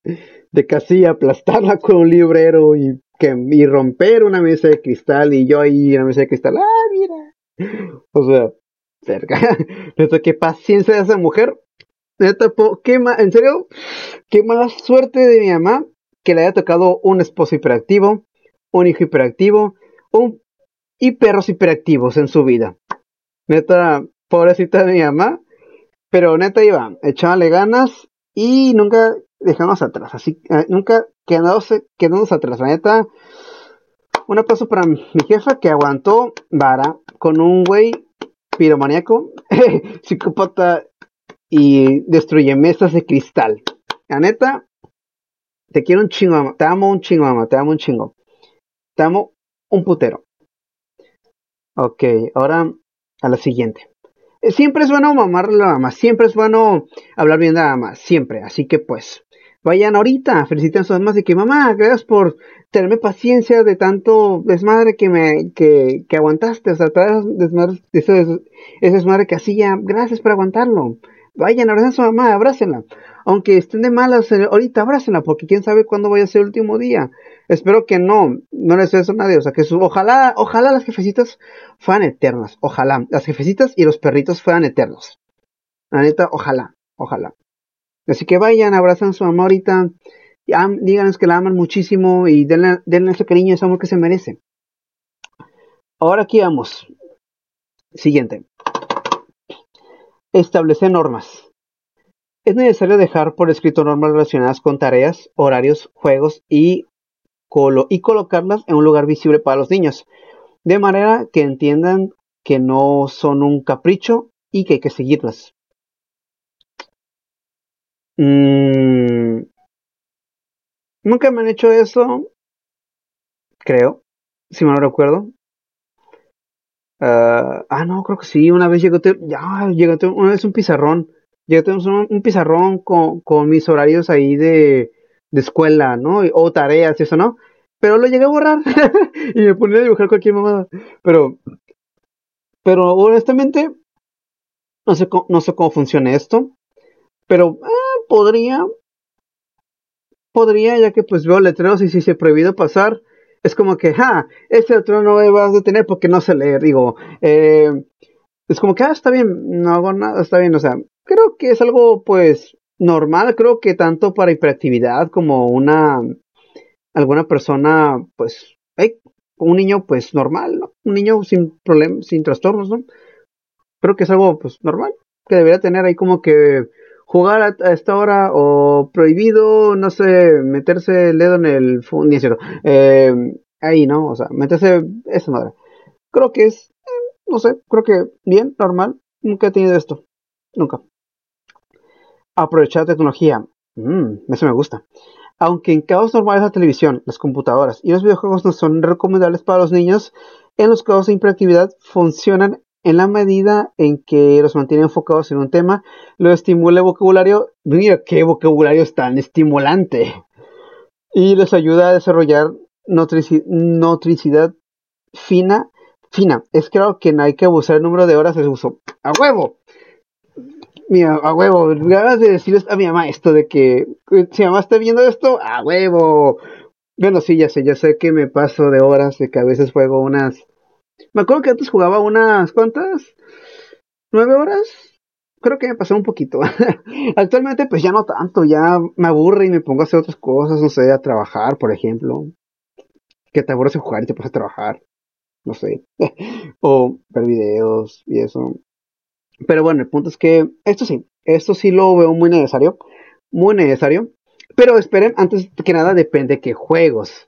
de casi aplastarla con un librero y que y romper una mesa de cristal y yo ahí en la mesa de cristal, ah, mira. O sea, cerca. Neta, qué paciencia de esa mujer. Neta, qué en serio, qué mala suerte de mi mamá que le haya tocado un esposo hiperactivo, un hijo hiperactivo, un, y perros hiperactivos en su vida. Neta, pobrecita de mi mamá, pero neta iba, echándole ganas y nunca dejamos atrás, así, eh, nunca quedándose, quedándose atrás, la neta. Un aplauso para mi jefa que aguantó vara con un güey piromaníaco, psicópata y destruye mesas de cristal. La neta, te quiero un chingo, Te amo un chingo, mamá. Te amo un chingo. Te amo un putero. Ok, ahora a la siguiente. Eh, siempre es bueno mamarle a la mamá. Siempre es bueno hablar bien de la mamá. Siempre. Así que pues, vayan ahorita, feliciten a sus mamás de que mamá, gracias por tenerme paciencia de tanto desmadre que me, que, que aguantaste, o sea, desmadre, ese, ese desmadre que hacía, gracias por aguantarlo. Vayan, abracen su mamá, abrácenla. Aunque estén de malas, eh, ahorita abrácenla, porque quién sabe cuándo vaya a ser el último día. Espero que no, no les eso a nadie. O sea, que su, ojalá, ojalá las jefecitas fueran eternas. Ojalá. Las jefecitas y los perritos fueran eternos. La neta, ojalá, ojalá. Así que vayan, abrazan a su mamá ahorita. díganles que la aman muchísimo y denle, denle ese cariño y ese amor que se merece. Ahora aquí vamos. Siguiente. Establecer normas. Es necesario dejar por escrito normas relacionadas con tareas, horarios, juegos y, y colocarlas en un lugar visible para los niños, de manera que entiendan que no son un capricho y que hay que seguirlas. Mm, nunca me han hecho eso, creo, si me lo recuerdo. Ah, ah, no, creo que sí, una vez llegó, ya, llegó una vez un pizarrón, llegó un, un pizarrón con, con mis horarios ahí de, de escuela, ¿no? O tareas y eso, ¿no? Pero lo llegué a borrar y me ponía a dibujar cualquier mamada. Pero, pero honestamente, no sé, cómo, no sé cómo funciona esto. Pero eh, podría, podría, ya que pues veo letreros y si se prohibido pasar, es como que, ja, este letrero no vas a detener porque no sé leer. Digo, eh, es como que, ah, está bien, no hago nada, está bien. O sea, creo que es algo pues normal, creo que tanto para hiperactividad como una alguna persona, pues, un niño, pues, normal, ¿no? Un niño sin problemas, sin trastornos, ¿no? Creo que es algo, pues, normal, que debería tener ahí como que jugar a, esta hora o prohibido, no sé, meterse el dedo en el... Ni es cierto. Eh, ahí, ¿no? O sea, meterse esa madre. Creo que es, eh, no sé, creo que bien, normal. Nunca he tenido esto. Nunca. Aprovechar tecnología. Mm, eso me gusta. Aunque en casos normales la televisión, las computadoras y los videojuegos no son recomendables para los niños, en los casos de hiperactividad funcionan en la medida en que los mantiene enfocados en un tema, lo estimula el vocabulario, mira qué vocabulario es tan estimulante, y les ayuda a desarrollar notricidad fina, fina. Es claro que no hay que abusar el número de horas de uso. ¡A huevo! Mira, a huevo, ganas de decirles a mi mamá esto de que si mamá está viendo esto, a huevo. Bueno, sí, ya sé, ya sé que me paso de horas, de que a veces juego unas. Me acuerdo que antes jugaba unas, ¿cuántas? ¿Nueve horas? Creo que me pasó un poquito. Actualmente, pues ya no tanto, ya me aburre y me pongo a hacer otras cosas, no sé, a trabajar, por ejemplo. Que te aburres de jugar y te pones a trabajar, no sé. o ver videos y eso. Pero bueno, el punto es que esto sí, esto sí lo veo muy necesario, muy necesario. Pero esperen, antes que nada, depende qué juegos.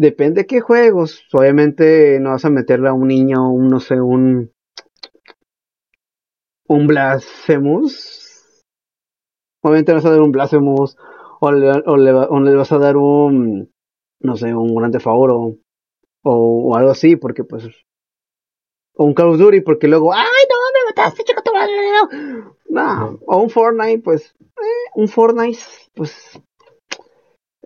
Depende qué juegos. Obviamente no vas a meterle a un niño, un, no sé, un. Un Blasphemous. Obviamente no vas a dar un Blasphemous. O le, o le, vas a dar un. No sé, un Grande Favor o, o algo así, porque pues o un Call of Duty porque luego, ay, no, me mataste, chico, no, o un Fortnite, pues, eh, un Fortnite, pues,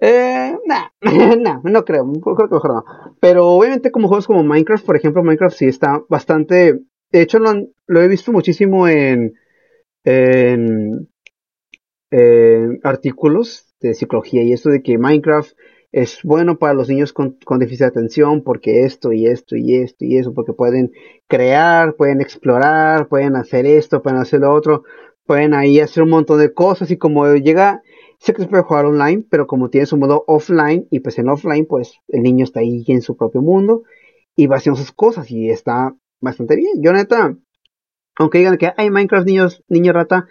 eh, nah, nah, no creo, creo que mejor no. Pero obviamente como juegos como Minecraft, por ejemplo, Minecraft sí está bastante, de hecho lo, he visto muchísimo en, en, en artículos de psicología y esto de que Minecraft es bueno para los niños con, déficit de atención porque esto y esto y esto y eso, porque pueden crear, pueden explorar, pueden hacer esto, pueden hacer lo otro, pueden ahí hacer un montón de cosas y como llega, sé que se puede jugar online, pero como tiene su modo offline y pues en offline pues el niño está ahí en su propio mundo y va haciendo sus cosas y está bastante bien. Yo neta, aunque digan que hay Minecraft niños, niño rata,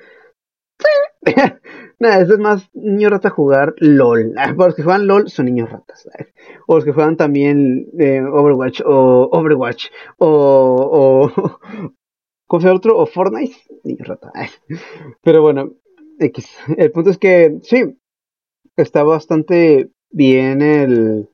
Nada, eso es más niño rata jugar LOL. Para los que juegan LOL son niños ratas. O los que juegan también eh, Overwatch o Overwatch o, o ¿cómo otro? O Fortnite, niños rata. Pero bueno, El punto es que sí, está bastante bien el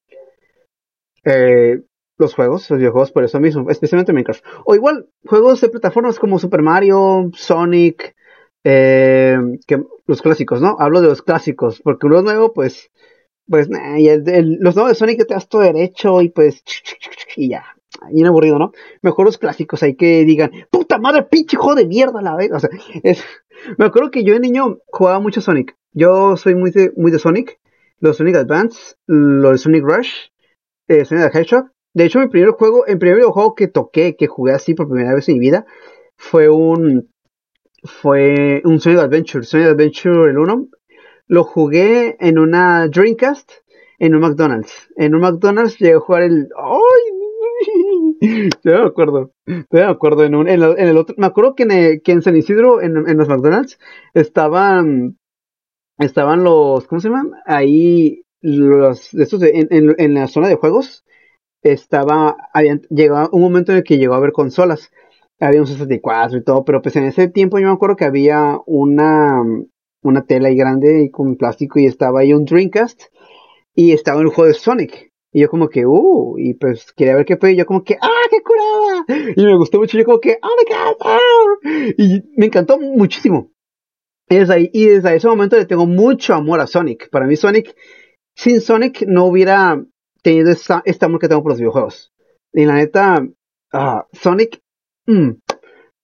eh, los juegos, los videojuegos por eso mismo, especialmente Minecraft. O igual, juegos de plataformas como Super Mario, Sonic, eh, que los clásicos, ¿no? Hablo de los clásicos, porque uno nuevo, pues, pues, y los nuevos de Sonic te das todo derecho y pues, y ya, bien aburrido, ¿no? Mejor los clásicos, hay que digan, puta madre, pinche juego de mierda, la vez, o sea, es, me acuerdo que yo de niño jugaba mucho Sonic, yo soy muy de, muy de Sonic, los Sonic Advance, los Sonic Rush, eh, Sonic the Hedgehog, de hecho mi primer juego, el primer videojuego que toqué, que jugué así por primera vez en mi vida, fue un fue un Sonic Adventure, Sonic Adventure el 1. Lo jugué en una Dreamcast, en un McDonald's. En un McDonald's llegué a jugar el... ¡Ay! Me acuerdo. me acuerdo. En, un, en, el otro... Me acuerdo que en, que en San Isidro, en, en, los McDonald's, estaban... Estaban los... ¿Cómo se llaman? Ahí... Los... Estos en, la zona de juegos. Estaba... Habían, llegado un momento en el que llegó a haber consolas había un 64 y todo, pero pues en ese tiempo yo me acuerdo que había una, una tela ahí grande con plástico y estaba ahí un Dreamcast y estaba un juego de Sonic. Y yo como que, uh, y pues quería ver qué fue, y yo como que, ah, qué curada. Y me gustó mucho, yo como que, oh my god, ah". Y me encantó muchísimo. Y desde, ahí, y desde ese momento le tengo mucho amor a Sonic. Para mí Sonic, sin Sonic no hubiera tenido esta, este amor que tengo por los videojuegos. Y la neta, ah, Sonic, mm,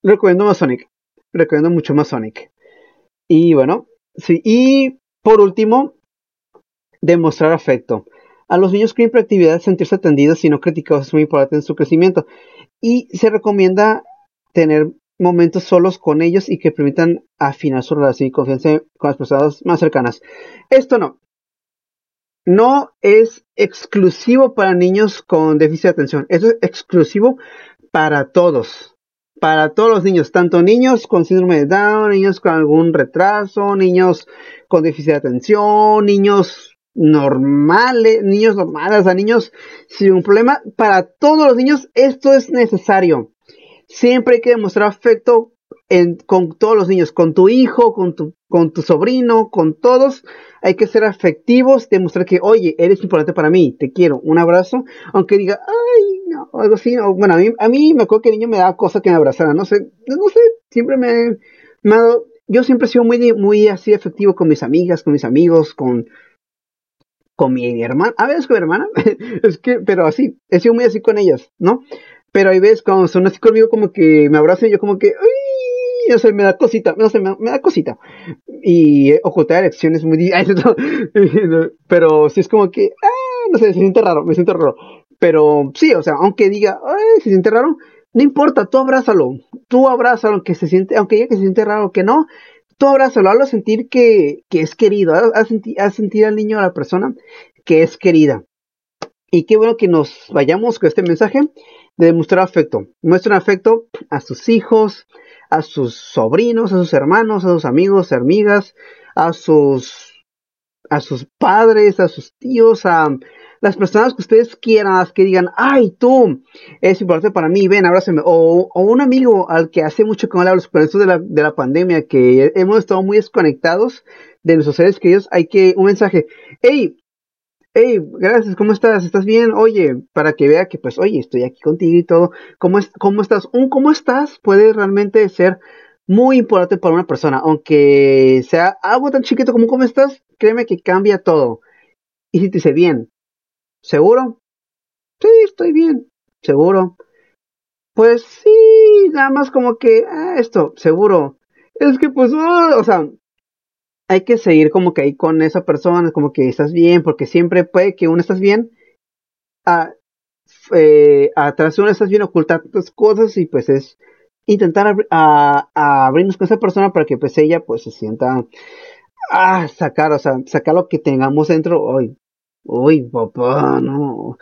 recomiendo más Sonic. Recomiendo mucho más Sonic. Y bueno, sí. Y por último, demostrar afecto. A los niños con hiperactividad sentirse atendidos y no criticados es muy importante en su crecimiento. Y se recomienda tener momentos solos con ellos y que permitan afinar su relación y confianza con las personas más cercanas. Esto no. No es exclusivo para niños con déficit de atención. Eso es exclusivo para todos. Para todos los niños, tanto niños con síndrome de Down, niños con algún retraso, niños con déficit de atención, niños normales, niños normales, a niños sin un problema. Para todos los niños esto es necesario. Siempre hay que demostrar afecto con todos los niños, con tu hijo, con tu, con tu sobrino, con todos. Hay que ser afectivos, demostrar que, oye, eres importante para mí, te quiero, un abrazo, aunque diga, ay, no, algo así. bueno, a mí, a mí me acuerdo que el niño me daba cosa que me abrazara, no sé, no sé, siempre me, me ha dado, yo siempre he sido muy, muy así efectivo con mis amigas, con mis amigos, con, con mi hermana, a veces con mi hermana, es que, pero así, he sido muy así con ellas, ¿no? Pero hay veces cuando son así conmigo como que me abrazan y yo como que, uy, no sé, me da cosita, no sé, me, da cosita. Y ocultar elecciones muy difícil. pero sí es como que, ah, no sé, se siente raro, me siento raro. Pero sí, o sea, aunque diga, ay, se siente raro, no importa, tú abrázalo, tú abrázalo, aunque se siente, aunque diga que se siente raro que no, tú abrázalo, hazlo sentir que, que es querido, haz, sentir, al niño, a la persona, que es querida. Y qué bueno que nos vayamos con este mensaje de demostrar afecto. Muestren afecto a sus hijos, a sus sobrinos, a sus hermanos, a sus amigos, amigas, a sus a sus padres, a sus tíos, a las personas que ustedes quieran, que digan, ay, tú, es importante para mí, ven, abrázame. O, o un amigo al que hace mucho que no le hablo, esto de la, de la pandemia, que hemos estado muy desconectados de nuestros seres queridos, hay que, un mensaje, hey, hey, gracias, ¿cómo estás? ¿Estás bien? Oye, para que vea que pues, oye, estoy aquí contigo y todo. ¿Cómo, es, cómo estás? Un cómo estás puede realmente ser muy importante para una persona, aunque sea algo tan chiquito como cómo estás, créeme que cambia todo. Y si te dice bien, ¿seguro? Sí, estoy bien, seguro. Pues sí, nada más como que, ah, esto, seguro. Es que pues, oh, o sea, hay que seguir como que ahí con esa persona, como que estás bien, porque siempre puede que uno estás bien, a, eh, atrás de uno estás bien ocultar tus cosas y pues es intentar a, abrirnos con esa persona para que pues ella pues se sienta a sacar, o sea, sacar lo que tengamos dentro hoy. Uy, papá, no.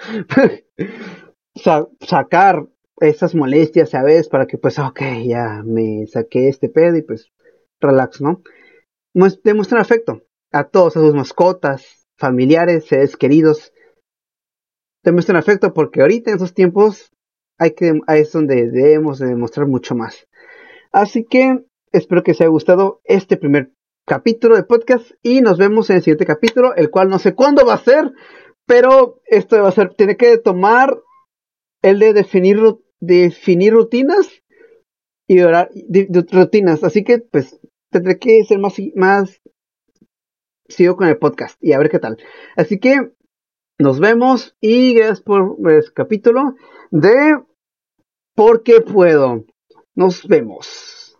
sacar esas molestias, ¿sabes? Para que pues, ok, ya me saqué este pedo y pues relax, ¿no? demuestran afecto a todos, a sus mascotas, familiares, seres queridos. Demuestran afecto porque ahorita en esos tiempos hay que, es donde debemos demostrar mucho más. Así que espero que os haya gustado este primer capítulo de podcast y nos vemos en el siguiente capítulo, el cual no sé cuándo va a ser, pero esto va a ser, tiene que tomar el de definir, definir rutinas y orar, rutinas. Así que pues tendré que ser más, más sigo con el podcast y a ver qué tal. Así que nos vemos y gracias por el este capítulo de Porque puedo. Nos vemos.